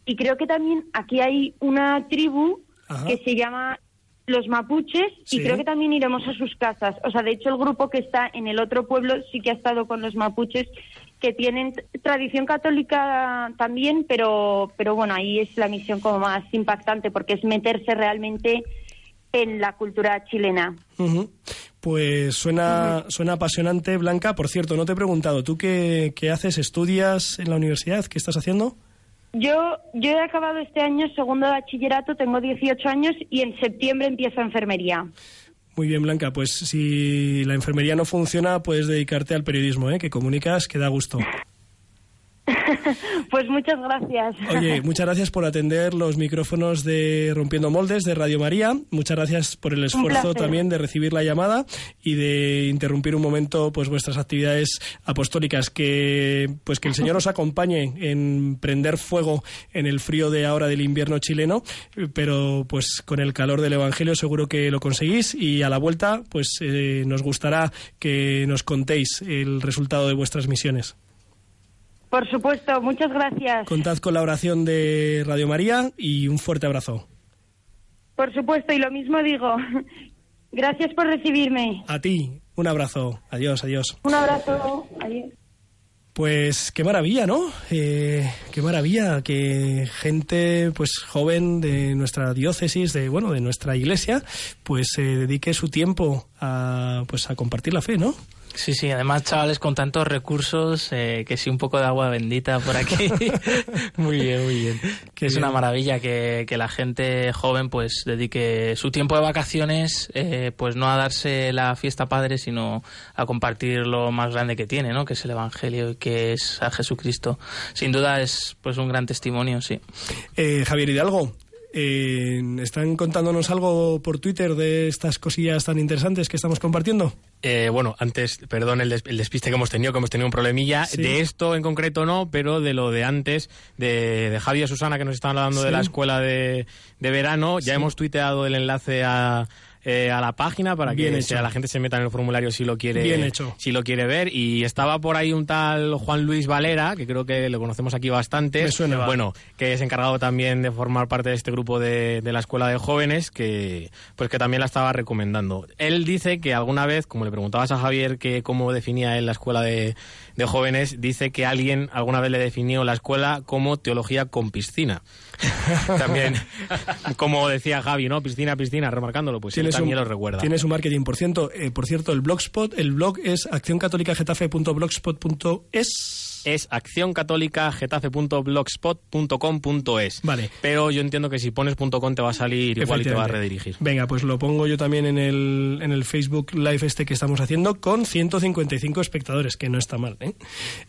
Speaker 11: Y creo que también aquí hay una tribu
Speaker 9: Ajá.
Speaker 11: que se llama los mapuches
Speaker 9: Sí.
Speaker 11: y creo que también iremos a sus casas. O sea, de hecho el grupo que está en el otro pueblo sí que ha estado con los mapuches que tienen tradición católica también, pero pero bueno, ahí es la misión como más impactante porque es meterse realmente en la cultura chilena.
Speaker 3: Ujú. Pues suena, suena apasionante, Blanca. Por cierto, no te he preguntado, ¿tú qué, qué haces? ¿Estudias en la universidad? ¿Qué estás haciendo?
Speaker 11: Yo yo he acabado este año segundo de bachillerato, tengo 18 años y en septiembre empiezo enfermería.
Speaker 3: Muy bien, Blanca. Pues si la enfermería no funciona, puedes dedicarte al periodismo, ¿eh? que comunicas, que da gusto. [LAUGHS]
Speaker 11: pues muchas gracias.
Speaker 3: Oye, muchas gracias por atender los micrófonos de Rompiendo Moldes de Radio María. Muchas gracias por el esfuerzo también de recibir la llamada y de interrumpir un momento pues vuestras actividades apostólicas. Que pues que el Señor os acompañe en prender fuego en el frío de ahora del invierno chileno, pero pues con el calor del Evangelio seguro que lo conseguís y a la vuelta pues eh, nos gustará que nos contéis el resultado de vuestras misiones.
Speaker 11: Por supuesto, muchas gracias.
Speaker 3: Contad con la oración de Radio María y un fuerte abrazo.
Speaker 11: Por supuesto, y lo mismo digo. Gracias por recibirme.
Speaker 3: A ti, un abrazo. Adiós, adiós.
Speaker 11: Un abrazo. Adiós.
Speaker 3: Pues qué maravilla, ¿no? Eh, qué maravilla que gente pues joven de nuestra diócesis, de bueno, de nuestra iglesia, pues se dedique su tiempo a pues a compartir la fe, ¿no?
Speaker 6: Sí, sí, además chavales con tantos recursos, eh, que sí un poco de agua bendita por aquí. [LAUGHS] muy bien, muy bien. Que es
Speaker 3: bien.
Speaker 6: una maravilla que, que la gente joven pues dedique su tiempo de vacaciones eh, pues no a darse la fiesta padre, sino a compartir lo más grande que tiene, ¿no? Que es el Evangelio y que es a Jesucristo. Sin duda es pues un gran testimonio, sí.
Speaker 3: Eh, Javier Hidalgo, eh, ¿están contándonos algo por Twitter de estas cosillas tan interesantes que estamos compartiendo?
Speaker 7: Eh, bueno, antes, perdón el, des- el despiste que hemos tenido, que hemos tenido un problemilla.
Speaker 3: Sí.
Speaker 7: De esto en concreto no, pero de lo de antes, de, de Javi y Susana, que nos estaban hablando
Speaker 3: Sí.
Speaker 7: de la escuela de, de verano. Ya hemos tuiteado el enlace a, eh, a la página para
Speaker 3: Bien
Speaker 7: que
Speaker 3: hecho.
Speaker 7: sea, la gente se meta en el formulario si lo quiere
Speaker 3: Bien hecho.
Speaker 7: si lo quiere ver. Y estaba por ahí un tal Juan Luis Valera, que creo que lo conocemos aquí bastante.
Speaker 3: Me suena.
Speaker 7: Bueno, que es encargado también de formar parte de este grupo de, de la escuela de jóvenes, que pues que también la estaba recomendando. Él dice que alguna vez, como le preguntabas a Javier que cómo definía él la escuela de, de jóvenes, dice que alguien alguna vez le definió la escuela como teología con piscina. [LAUGHS] también, como decía Javi, ¿no? Piscina, piscina, remarcándolo, pues él también lo recuerda.
Speaker 3: Tiene su marketing. Por cierto, eh, por cierto, el blogspot, el blog es accioncatolicagetafe.blogspot.es.
Speaker 7: es accioncatólicagetafe.blogspot.com.es.
Speaker 3: Vale.
Speaker 7: Pero yo entiendo que si pones .com te va a salir igual y te va a redirigir.
Speaker 3: Venga, pues lo pongo yo también en el, en el Facebook Live este que estamos haciendo con 155 espectadores, que no está mal. ¿eh?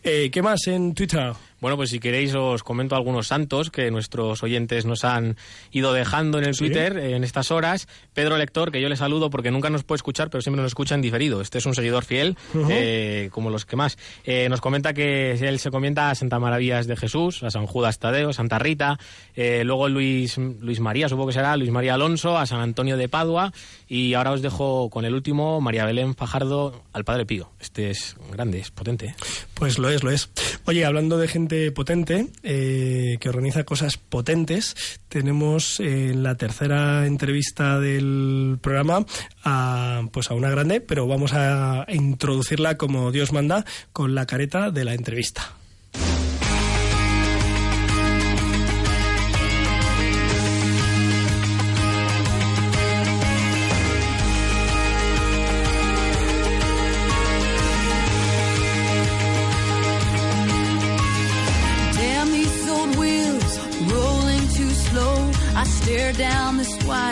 Speaker 3: Eh, qué más en Twitter?
Speaker 7: Bueno, pues si queréis os comento algunos santos que nuestros oyentes nos han ido dejando en el
Speaker 3: Sí.
Speaker 7: Twitter eh, en estas horas. Pedro Lector, que yo le saludo porque nunca nos puede escuchar, pero siempre nos escucha en diferido. Este es un seguidor fiel, eh, como los que más. Eh, nos comenta que él se comienza a Santa Maravillas de Jesús, a San Judas Tadeo, Santa Rita, eh, luego Luis, Luis María, supongo que será, Luis María Alonso, a San Antonio de Padua, y ahora os dejo con el último, María Belén Fajardo, al Padre Pío. Este es grande, es potente.
Speaker 3: Pues lo es, lo es. Oye, hablando de gente potente, eh, que organiza cosas potentes, tenemos eh, en la tercera entrevista del programa a, pues a una grande, pero vamos a introducirla como Dios manda con la careta de la entrevista.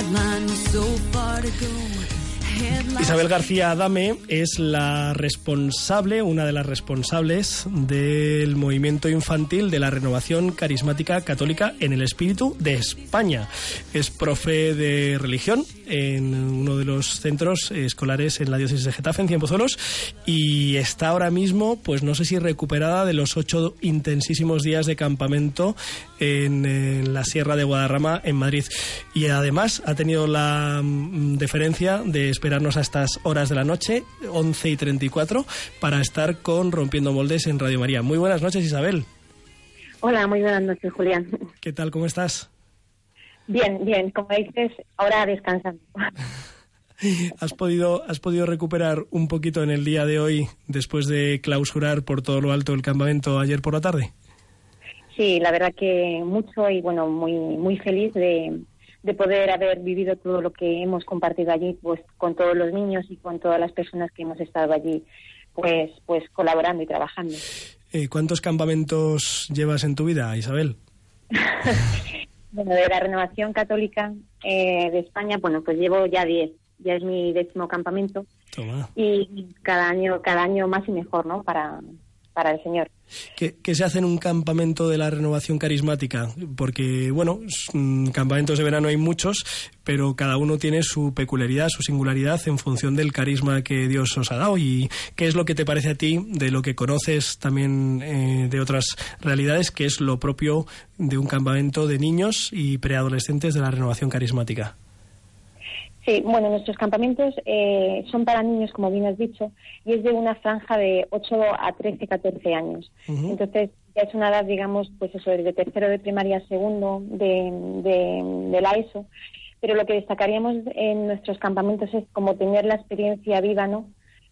Speaker 10: sidelines, so far to go.
Speaker 3: Isabel García Adame es la responsable, una de las responsables del movimiento infantil de la renovación carismática católica en el espíritu de España. Es profe de religión en uno de los centros escolares en la diócesis de Getafe, en Cienpozuelos, y está ahora mismo, pues no sé si recuperada de los ocho intensísimos días de campamento en, en la Sierra de Guadarrama, en Madrid. Y además ha tenido la mm, deferencia de esperarnos a estas horas de la noche, 11 y 34, para estar con Rompiendo Moldes en Radio María. Muy buenas noches, Isabel.
Speaker 9: Hola, muy buenas noches, Julián.
Speaker 3: ¿Qué tal? ¿Cómo estás?
Speaker 9: Bien, bien, como dices, ahora descansando. [LAUGHS]
Speaker 3: ¿Has podido, ¿Has podido recuperar un poquito en el día de hoy después de clausurar por todo lo alto el campamento ayer por la tarde?
Speaker 9: Sí, la verdad que mucho y bueno, muy muy feliz de, de poder haber vivido todo lo que hemos compartido allí, pues con todos los niños y con todas las personas que hemos estado allí, pues pues colaborando y trabajando.
Speaker 3: Eh, ¿Cuántos campamentos llevas en tu vida, Isabel? [LAUGHS]
Speaker 9: Bueno, de la renovación católica eh, de España, bueno, pues llevo ya 10, ya es mi décimo campamento
Speaker 3: Toma.
Speaker 9: y cada año cada año más y mejor, ¿no? Para para el Señor.
Speaker 3: ¿Qué, qué se hace en un campamento de la renovación carismática? Porque, bueno, mm, campamentos de verano hay muchos, pero cada uno tiene su peculiaridad, su singularidad en función del carisma que Dios os ha dado. ¿Y qué es lo que te parece a ti, de lo que conoces también eh, de otras realidades, que es lo propio de un campamento de niños y preadolescentes de la renovación carismática?
Speaker 9: Sí, bueno, nuestros campamentos eh, son para niños, como bien has dicho, y es de una franja de 8 a 13, 14 años. Entonces, ya es una edad, digamos, pues eso, desde tercero de primaria a segundo de, de, de la ESO. Pero lo que destacaríamos en nuestros campamentos es como tener la experiencia viva, ¿no?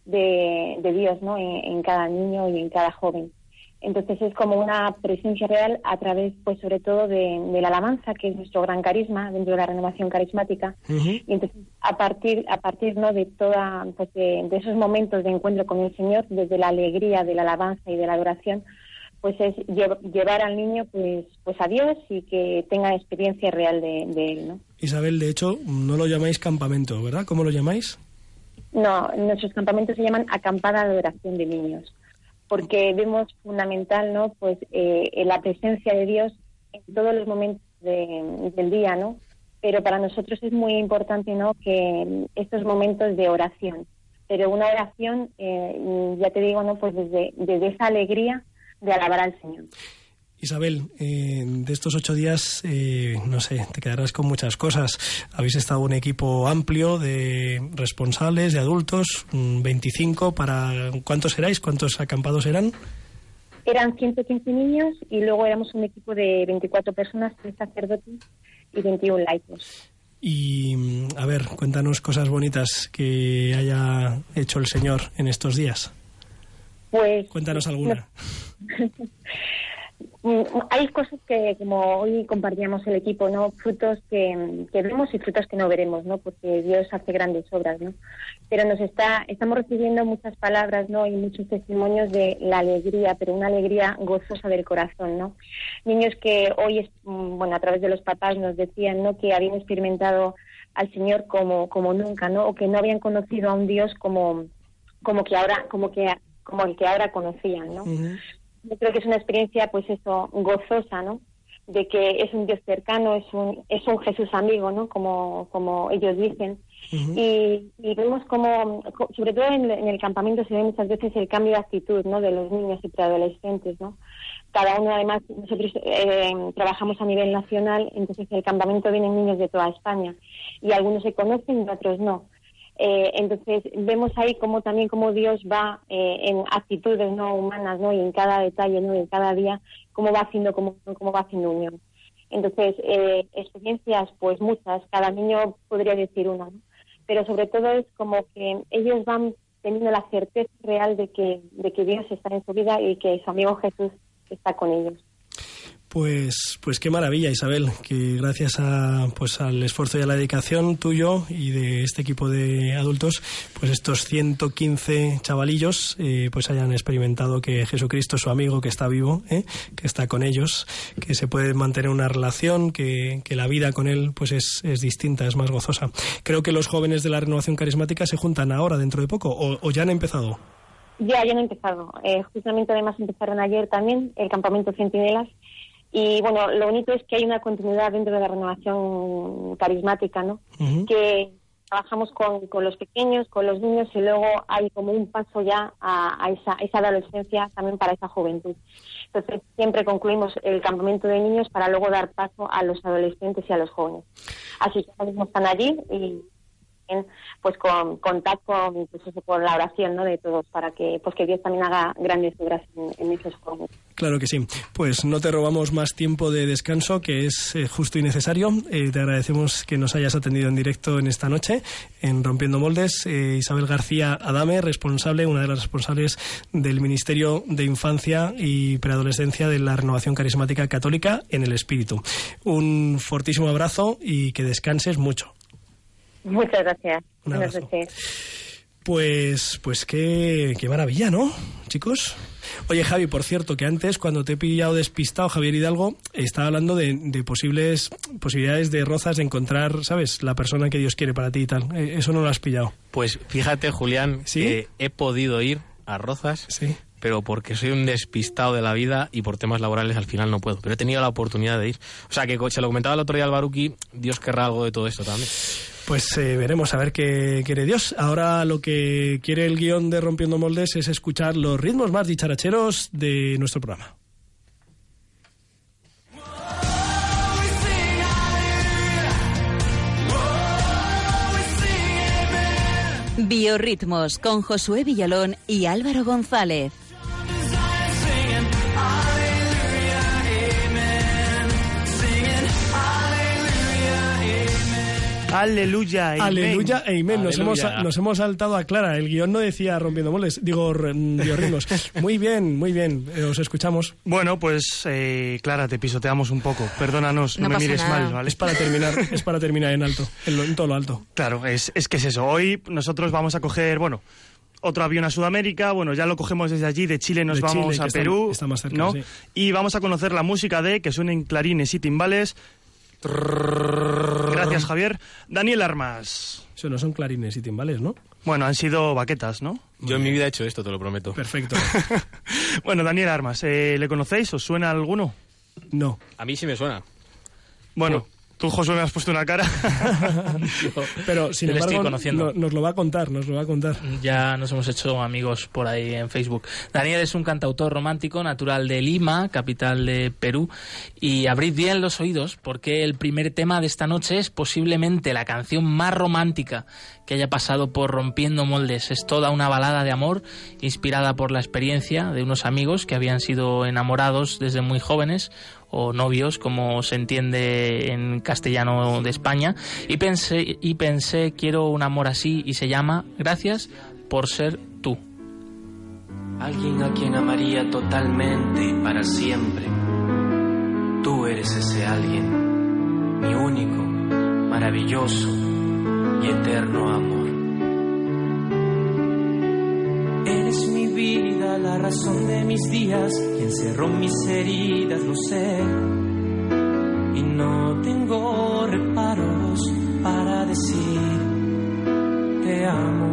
Speaker 9: De, de Dios, ¿no? En, en cada niño y en cada joven. Entonces es como una presencia real a través, pues sobre todo de, de la alabanza, que es nuestro gran carisma dentro de la renovación carismática. Y entonces a partir, a partir ¿no? de toda, pues de, de esos momentos de encuentro con el Señor, desde la alegría de la alabanza y de la adoración, pues es lle- llevar al niño pues, pues a Dios y que tenga experiencia real de, de él, ¿no?
Speaker 3: Isabel, de hecho, no lo llamáis campamento, ¿verdad? ¿Cómo lo llamáis?
Speaker 9: No, nuestros campamentos se llaman acampada de adoración de niños, porque vemos fundamental, ¿no? Pues eh, la presencia de Dios en todos los momentos de- del día, ¿no? Pero para nosotros es muy importante, ¿no? Que estos momentos de oración, pero una oración, eh, ya te digo, ¿no? Pues desde, desde esa alegría de alabar al Señor.
Speaker 3: Isabel, eh, de estos ocho días, eh, no sé, te quedarás con muchas cosas. Habéis estado un equipo amplio de responsables, de adultos, mm, 25 para... ¿Cuántos erais? ¿Cuántos acampados eran?
Speaker 9: Eran 115 niños y luego éramos un equipo de 24 personas, tres sacerdotes y 21 laicos.
Speaker 3: Y, mm, a ver, cuéntanos cosas bonitas que haya hecho el Señor en estos días.
Speaker 9: Pues
Speaker 3: Cuéntanos alguna. [LAUGHS]
Speaker 9: Mm, hay cosas que, como hoy compartíamos el equipo, ¿no? Frutos que, que vemos y frutos que no veremos, ¿no? Porque Dios hace grandes obras, ¿no? Pero nos está, estamos recibiendo muchas palabras, ¿no? Y muchos testimonios de la alegría, pero una alegría gozosa del corazón, ¿no? Niños que hoy, es- mm, bueno, a través de los papás nos decían, ¿no? Que habían experimentado al Señor como, como nunca, ¿no? O que no habían conocido a un Dios como, como que ahora, como que, como el que ahora conocían, ¿no? Yo creo que es una experiencia pues eso gozosa no de que es un Dios cercano es un es un Jesús amigo no como como ellos dicen. Y, y vemos como co- sobre todo en, en el campamento se ve muchas veces el cambio de actitud no de los niños y preadolescentes no cada uno además nosotros eh, trabajamos a nivel nacional entonces el campamento vienen niños de toda España y algunos se conocen y otros no eh, entonces vemos ahí como también como Dios va eh, en actitudes no humanas no y en cada detalle no y en cada día cómo va haciendo cómo, cómo va haciendo unión. Entonces eh, experiencias pues muchas. Cada niño podría decir una pero sobre todo es como que ellos van teniendo la certeza real de que de que Dios está en su vida y que su amigo Jesús está con ellos
Speaker 3: Pues, pues qué maravilla, Isabel, que gracias a, pues al esfuerzo y a la dedicación tuyo y de este equipo de adultos, pues estos 115 chavalillos eh, pues hayan experimentado que Jesucristo es su amigo, que está vivo, ¿eh? que está con ellos, que se puede mantener una relación, que, que la vida con él pues es, es distinta, es más gozosa. Creo que los jóvenes de la renovación carismática se juntan ahora, dentro de poco, o, o ya han empezado.
Speaker 9: Ya, ya han empezado. Eh, justamente además empezaron ayer también el campamento Centinelas. Y bueno, lo bonito es que hay una continuidad dentro de la renovación carismática, ¿no? Que trabajamos con, con los pequeños, con los niños y luego hay como un paso ya a, a esa, esa adolescencia también para esa juventud. Entonces siempre concluimos el campamento de niños para luego dar paso a los adolescentes y a los jóvenes. Así que ahora mismo están allí y pues con contacto con, pues eso, con la oración ¿no? de todos para que pues que Dios también haga grandes obras en, en esos jóvenes.
Speaker 3: Claro que sí. Pues no te robamos más tiempo de descanso, que es eh, justo y necesario. Eh, te agradecemos que nos hayas atendido en directo en esta noche en Rompiendo Moldes. Eh, Isabel García Adame, responsable, una de las responsables del Ministerio de Infancia y Preadolescencia de la Renovación Carismática Católica en el Espíritu. Un fortísimo abrazo y que descanses mucho.
Speaker 9: Muchas gracias.
Speaker 3: Un
Speaker 9: Buenas
Speaker 3: abrazo.
Speaker 9: noches.
Speaker 3: Pues, pues qué, qué maravilla, ¿no, chicos? Oye, Javi, por cierto, que antes, cuando te he pillado despistado, Javier Hidalgo, estaba hablando de, de posibles posibilidades de rozas de encontrar, ¿sabes?, la persona que Dios quiere para ti y tal. Eh, Eso no lo has pillado.
Speaker 7: Pues fíjate, Julián,
Speaker 3: ¿Sí?
Speaker 7: que he podido ir a Rozas pero porque soy un despistado de la vida y por temas laborales al final no puedo. Pero he tenido la oportunidad de ir. O sea, que se lo comentaba el otro día al Baruki, Dios querrá algo de todo esto también.
Speaker 3: Pues eh, veremos a ver qué quiere Dios. Ahora lo que quiere el guion de Rompiendo Moldes es escuchar los ritmos más dicharacheros de nuestro programa.
Speaker 1: Biorritmos con Josué Villalón y Álvaro González.
Speaker 5: Aleluya, amén.
Speaker 3: Aleluya e amén. Nos hemos,
Speaker 5: Aleluya.
Speaker 3: nos hemos saltado a Clara. El guion no decía rompiendo moles, digo r- biorritmos. [LAUGHS] Muy bien, muy bien. Eh, Os escuchamos.
Speaker 5: Bueno, pues eh, Clara, te pisoteamos un poco. Perdónanos, no,
Speaker 3: No
Speaker 5: me mires
Speaker 3: nada.
Speaker 5: mal, ¿vale?
Speaker 3: Es para terminar, es para terminar en alto, en, lo- en todo lo alto.
Speaker 5: Claro, es, es que es eso. Hoy nosotros vamos a coger, bueno, otro avión a Sudamérica. Bueno, ya lo cogemos desde allí. De Chile nos
Speaker 3: De
Speaker 5: vamos
Speaker 3: Chile,
Speaker 5: a
Speaker 3: está-
Speaker 5: Perú.
Speaker 3: está más cerca,
Speaker 5: ¿no?
Speaker 3: sí.
Speaker 5: Y vamos a conocer la música de que suenen clarines y timbales. Gracias, Javier. Daniel Armas.
Speaker 3: Eso no son clarines y timbales, ¿no?
Speaker 5: Bueno, han sido baquetas, ¿no?
Speaker 7: Yo en mi vida he hecho esto, te lo prometo.
Speaker 3: Perfecto. [LAUGHS]
Speaker 5: Bueno, Daniel Armas, eh, ¿le conocéis? ¿Os suena alguno?
Speaker 3: No.
Speaker 7: A mí sí me suena.
Speaker 5: Bueno, tú, Josué, me has puesto una cara. [LAUGHS]
Speaker 3: Pero, sin embargo, no- nos lo va a contar, nos lo va a contar.
Speaker 6: Ya nos hemos hecho amigos por ahí en Facebook. Daniel es un cantautor romántico natural de Lima, capital de Perú, y abrid bien los oídos porque el primer tema de esta noche es posiblemente la canción más romántica que haya pasado por Rompiendo Moldes. Es toda una balada de amor inspirada por la experiencia de unos amigos que habían sido enamorados desde muy jóvenes o novios, como se entiende en castellano de España, y pensé, y pensé, quiero un amor así, y se llama Gracias por ser tú.
Speaker 12: Alguien a quien amaría totalmente y para siempre. Tú eres ese alguien, mi único, maravilloso y eterno amor. Vida, la razón de mis días, quien cerró mis heridas, lo sé. Y no tengo reparos para decir te amo.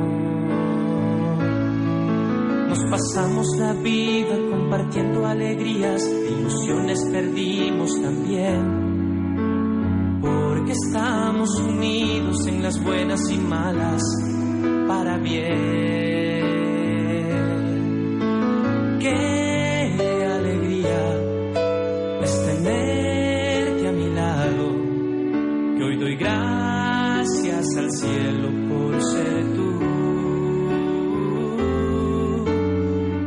Speaker 12: Nos pasamos la vida compartiendo alegrías, ilusiones perdimos también. Porque estamos unidos en las buenas y malas para bien. Qué alegría es tenerte a mi lado, que hoy doy gracias al cielo por ser tú.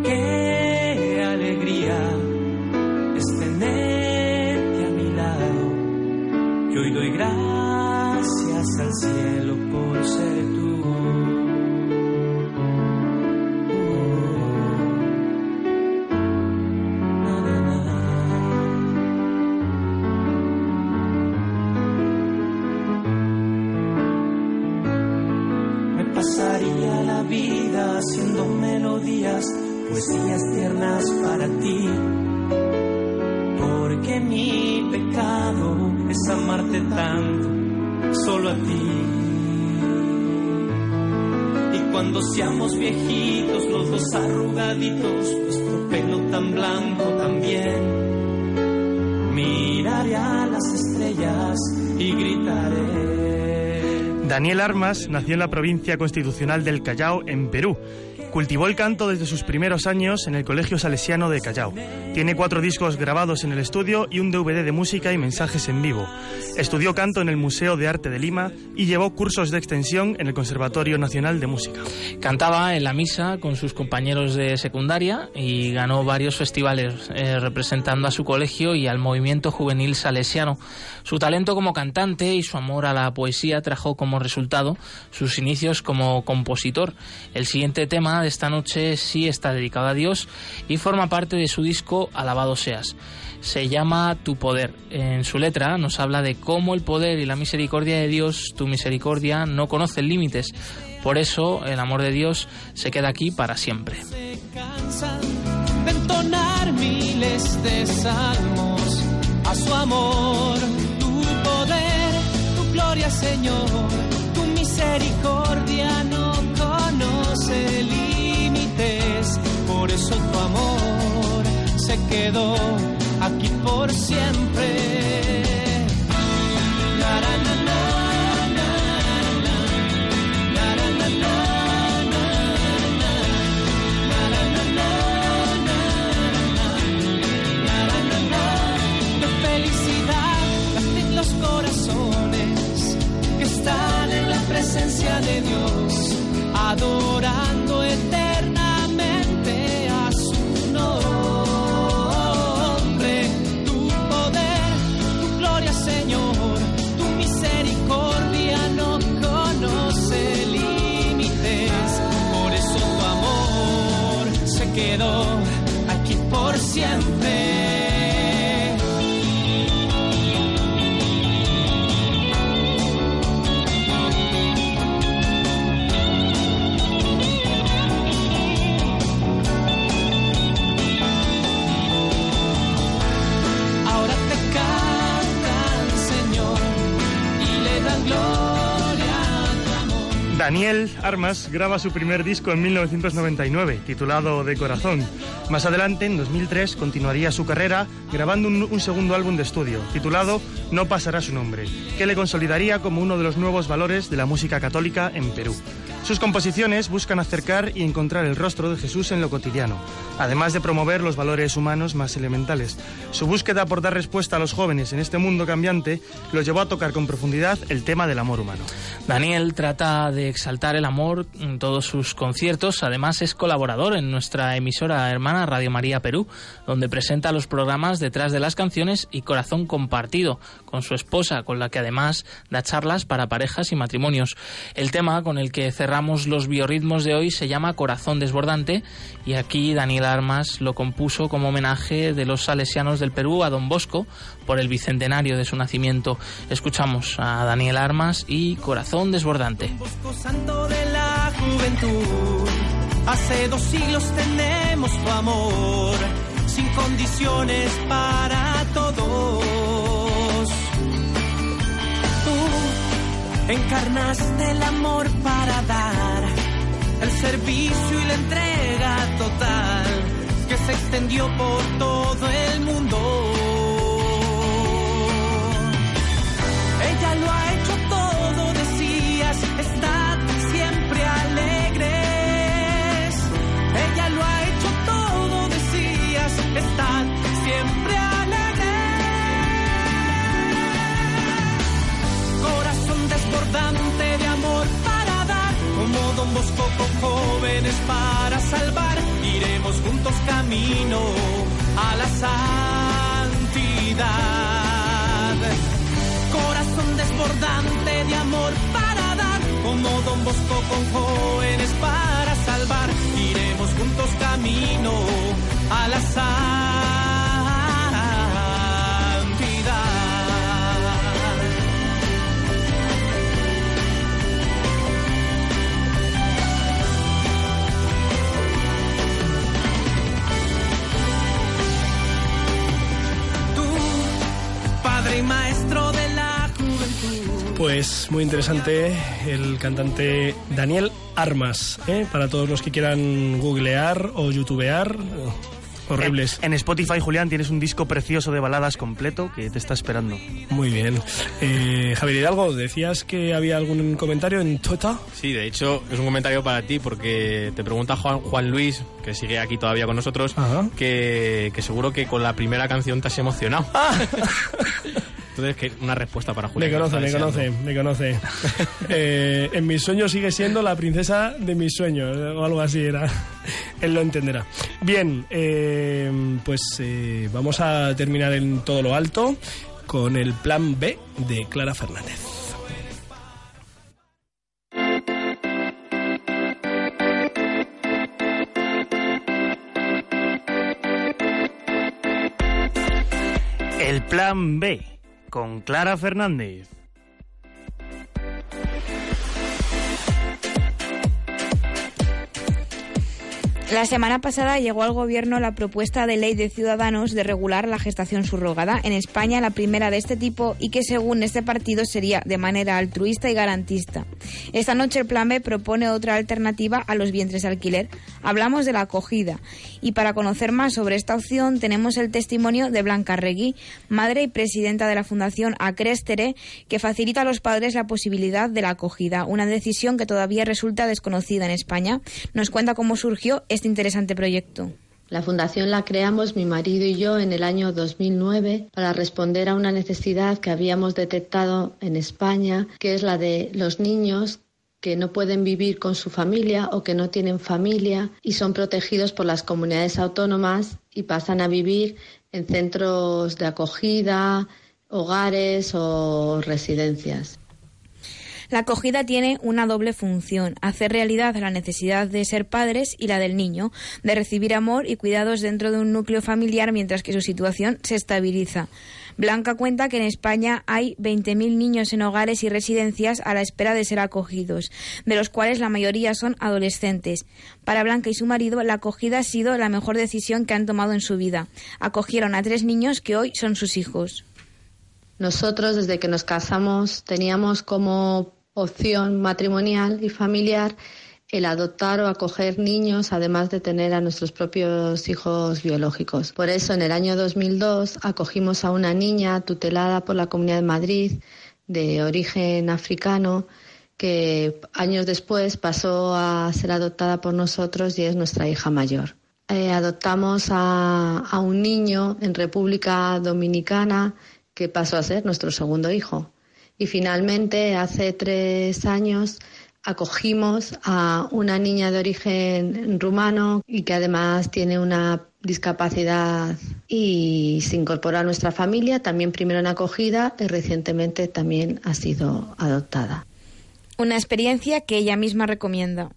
Speaker 12: Qué alegría es tenerte a mi lado, que hoy doy gracias al cielo cuando seamos viejitos, los dos arrugaditos, nuestro pelo tan blanco también. Miraré a las estrellas y gritaré.
Speaker 5: Daniel Armas nació en la provincia constitucional del Callao, en Perú. Cultivó el canto desde sus primeros años en el Colegio Salesiano de Callao. Tiene cuatro discos grabados en el estudio y un DVD de música y mensajes en vivo. Estudió canto en el Museo de Arte de Lima y llevó cursos de extensión en el Conservatorio Nacional de Música.
Speaker 6: Cantaba en la misa con sus compañeros de secundaria y ganó varios festivales eh, representando a su colegio y al movimiento juvenil salesiano. Su talento como cantante y su amor a la poesía trajo como resultado sus inicios como compositor. El siguiente tema de esta noche sí está dedicado a Dios y forma parte de su disco Alabado seas. Se llama Tu poder. En su letra nos habla de cómo el poder y la misericordia de Dios, tu misericordia, no conocen límites. Por eso el amor de Dios se queda aquí para siempre.
Speaker 12: a su amor, tu poder, tu gloria, Señor, tu misericordia aquí por siempre.
Speaker 5: Daniel Armas graba su primer disco en 1999, titulado De Corazón. Más adelante, en 2003, continuaría su carrera grabando un, un segundo álbum de estudio, titulado No pasará su nombre, que le consolidaría como uno de los nuevos valores de la música católica en Perú. Sus composiciones buscan acercar y encontrar el rostro de Jesús en lo cotidiano, además de promover los valores humanos más elementales. Su búsqueda por dar respuesta a los jóvenes en este mundo cambiante los llevó a tocar con profundidad el tema del amor humano.
Speaker 6: Daniel trata de exaltar el amor en todos sus conciertos. Además, es colaborador en nuestra emisora hermana Radio María Perú, donde presenta los programas Detrás de las canciones y Corazón Compartido, con su esposa, con la que además da charlas para parejas y matrimonios. El tema con el que cerramos los biorritmos de hoy se llama Corazón Desbordante y aquí Daniel Armas lo compuso como homenaje de los salesianos del Perú a Don Bosco por el bicentenario de su nacimiento. Escuchamos a Daniel Armas y Corazón Desbordante.
Speaker 12: Encarnaste el amor para dar, el servicio y la entrega total que se extendió por todo el mundo. Ella lo ha desbordante de amor para dar, como Don Bosco con jóvenes para salvar. Iremos juntos camino a la santidad corazón desbordante de amor para dar, como Don Bosco con jóvenes para salvar, iremos juntos camino a la santidad.
Speaker 3: Pues muy interesante el cantante Daniel Armas, ¿eh? para todos los que quieran googlear o youtubear. Horribles.
Speaker 5: En Spotify, Julián, tienes un disco precioso de baladas completo que te está esperando.
Speaker 3: Muy bien. Eh, Javier Hidalgo, decías que había algún comentario en Tota.
Speaker 7: Sí, de hecho es un comentario para ti porque te pregunta Juan, Juan Luis, que sigue aquí todavía con nosotros, que, que seguro que con la primera canción te has emocionado. [LAUGHS] Entonces, que una respuesta para Julián.
Speaker 3: Me conoce, me
Speaker 7: deseando.
Speaker 3: conoce, me conoce. [LAUGHS] Eh, en mis sueños sigue siendo la princesa de mis sueños, o algo así era. [LAUGHS] Él lo entenderá. Bien, eh, pues eh, vamos a terminar en todo lo alto con el plan B de Clara Fernández.
Speaker 5: El plan B con Clara Fernández.
Speaker 13: La semana pasada llegó al Gobierno la propuesta de ley de Ciudadanos de regular la gestación subrogada. En España, la primera de este tipo y que, según este partido, sería de manera altruista y garantista. Esta noche el Plan B propone otra alternativa a los vientres alquiler. Hablamos de la acogida. Y para conocer más sobre esta opción, tenemos el testimonio de Blanca Regui, madre y presidenta de la Fundación Acrestere, que facilita a los padres la posibilidad de la acogida, una decisión que todavía resulta desconocida en España. Nos cuenta cómo surgió este interesante proyecto.
Speaker 14: La fundación la creamos mi marido y yo en el año 2009 para responder a una necesidad que habíamos detectado en España, que es la de los niños que no pueden vivir con su familia o que no tienen familia y son protegidos por las comunidades autónomas y pasan a vivir en centros de acogida, hogares o residencias.
Speaker 13: La acogida tiene una doble función, hacer realidad la necesidad de ser padres y la del niño, de recibir amor y cuidados dentro de un núcleo familiar mientras que su situación se estabiliza. Blanca cuenta que en España hay 20.000 niños en hogares y residencias a la espera de ser acogidos, de los cuales la mayoría son adolescentes. Para Blanca y su marido, la acogida ha sido la mejor decisión que han tomado en su vida. Acogieron a tres niños que hoy son sus hijos.
Speaker 14: Nosotros, desde que nos casamos, teníamos como opción matrimonial y familiar el adoptar o acoger niños, además de tener a nuestros propios hijos biológicos. Por eso, en el año 2002 acogimos a una niña tutelada por la Comunidad de Madrid de origen africano que años después pasó a ser adoptada por nosotros y es nuestra hija mayor. Eh, adoptamos a, a un niño en República Dominicana que pasó a ser nuestro segundo hijo. Y finalmente, hace tres años, acogimos a una niña de origen rumano y que además tiene una discapacidad y se incorporó a nuestra familia, también primero en acogida y recientemente también ha sido adoptada.
Speaker 13: Una experiencia que ella misma recomienda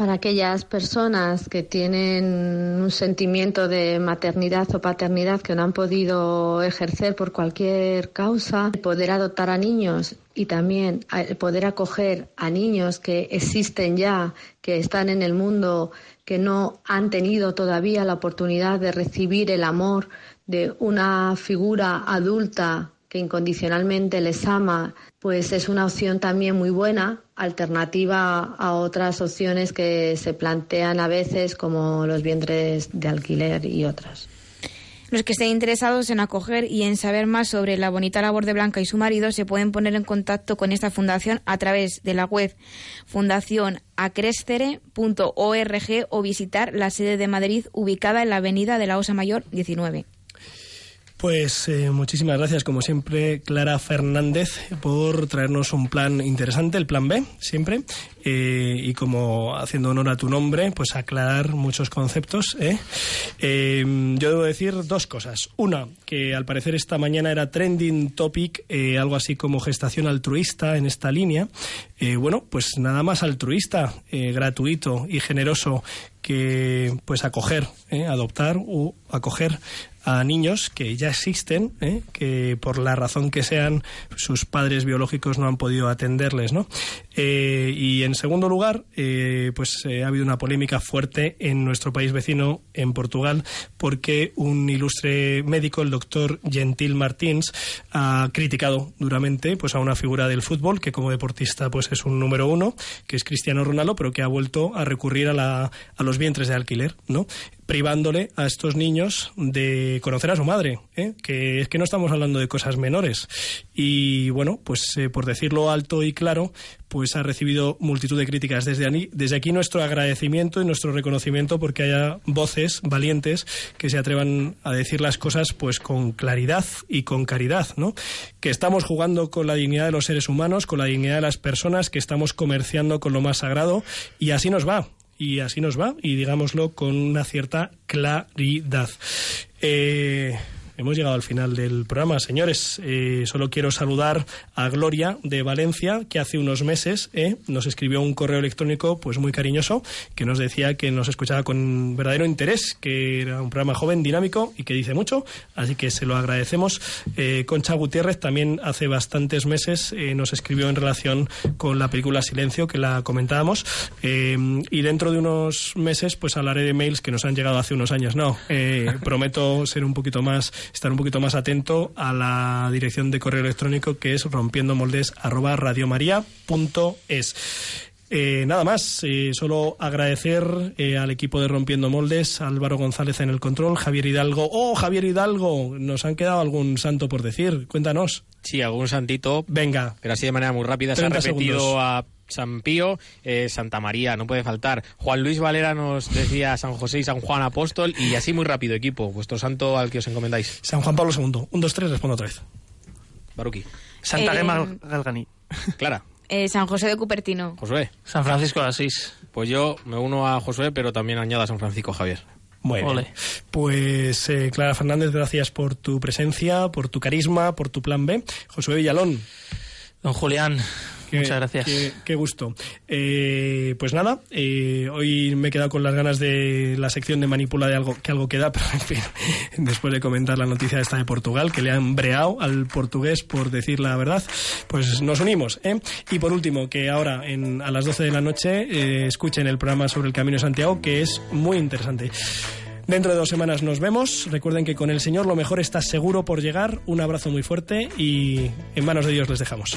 Speaker 14: para aquellas personas que tienen un sentimiento de maternidad o paternidad que no han podido ejercer por cualquier causa, poder adoptar a niños y también poder acoger a niños que existen ya, que están en el mundo, que no han tenido todavía la oportunidad de recibir el amor de una figura adulta que incondicionalmente les ama, pues es una opción también muy buena, alternativa a otras opciones que se plantean a veces como los vientres de alquiler y otras.
Speaker 13: Los que estén interesados en acoger y en saber más sobre la bonita labor de Blanca y su marido se pueden poner en contacto con esta fundación a través de la web fundacionacrescere.org o visitar la sede de Madrid ubicada en la avenida de la Osa Mayor 19.
Speaker 3: Pues eh, muchísimas gracias, como siempre, Clara Fernández, por traernos un plan interesante, el plan B, siempre, eh, y como haciendo honor a tu nombre, pues aclarar muchos conceptos. ¿eh? yo debo decir dos cosas. Una, que al parecer esta mañana era trending topic, algo así como gestación altruista en esta línea. bueno, pues nada más altruista, gratuito y generoso que pues acoger, adoptar o acoger niños que ya existen, ¿eh? que por la razón que sean sus padres biológicos no han podido atenderles, ¿no? Eh, y en segundo lugar, eh, pues ha habido una polémica fuerte en nuestro país vecino, en Portugal, porque un ilustre médico, el doctor Gentil Martins, ha criticado duramente pues a una figura del fútbol que como deportista pues es un número uno, que es Cristiano Ronaldo, pero que ha vuelto a recurrir a, la, a los vientres de alquiler, ¿no? Privándole a estos niños de conocer a su madre, ¿eh? que es que no estamos hablando de cosas menores. Y bueno, pues eh, por decirlo alto y claro, pues ha recibido multitud de críticas. Desde, desde aquí nuestro agradecimiento y nuestro reconocimiento porque haya voces valientes que se atrevan a decir las cosas pues con claridad y con caridad, ¿no? Que estamos jugando con la dignidad de los seres humanos, con la dignidad de las personas, que estamos comerciando con lo más sagrado y así nos va y así nos va, y digámoslo con una cierta claridad. Eh, hemos llegado al final del programa. Señores, eh, solo quiero saludar a Gloria de Valencia, que hace unos meses eh, nos escribió un correo electrónico pues muy cariñoso, que nos decía que nos escuchaba con verdadero interés, que era un programa joven, dinámico y que dice mucho, así que se lo agradecemos. Eh, Concha Gutiérrez también hace bastantes meses eh, nos escribió en relación con la película Silencio, que la comentábamos, eh, y dentro de unos meses pues hablaré de mails que nos han llegado hace unos años. No, [LAUGHS] prometo ser un poquito más, estar un poquito más atento a la dirección de correo electrónico que es arroba radiomaria.es. Eh, nada más, eh, solo agradecer eh, al equipo de Rompiendo Moldes, Álvaro González en el control, Javier Hidalgo. ¡Oh, Javier Hidalgo! Nos han quedado algún santo por decir. Cuéntanos.
Speaker 7: Sí, algún santito.
Speaker 3: Venga.
Speaker 7: Pero así de manera muy rápida. Se ha
Speaker 3: 30
Speaker 7: repetido
Speaker 3: segundos.
Speaker 7: a San Pío, eh, Santa María, no puede faltar. Juan Luis Valera nos decía San José y San Juan Apóstol. Y así muy rápido, equipo. Vuestro santo al que os encomendáis.
Speaker 3: San Juan Pablo II. Un, dos, tres, respondo otra vez.
Speaker 7: Baruki.
Speaker 5: Santa
Speaker 13: Eh,
Speaker 5: Gema Galgani.
Speaker 7: Clara.
Speaker 13: Eh, San José de Cupertino.
Speaker 7: Josué.
Speaker 6: San Francisco de Asís.
Speaker 7: Pues yo me uno a Josué, pero también añado a San Francisco Javier.
Speaker 3: Muy bien.
Speaker 6: Ole.
Speaker 3: Pues eh, Clara Fernández, gracias por tu presencia, por tu carisma, por tu plan B. Josué Villalón.
Speaker 6: Don Julián,
Speaker 3: Qué-
Speaker 6: muchas gracias.
Speaker 3: Qué, qué gusto. Eh, pues nada, eh, hoy me he quedado con las ganas de la sección de manipula de algo que algo queda, [LAUGHS] pero en fin, después de comentar la noticia esta de Portugal, que le han breado al portugués por decir la verdad, pues nos unimos. ¿eh? Y por último, que ahora en, a las 12 de la noche escuchen el programa sobre el Camino de Santiago, que es muy interesante. Dentro de dos semanas nos vemos. Recuerden que con el Señor lo mejor está seguro por llegar. Un abrazo muy fuerte y en manos de Dios les dejamos.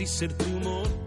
Speaker 12: y ser tu motor.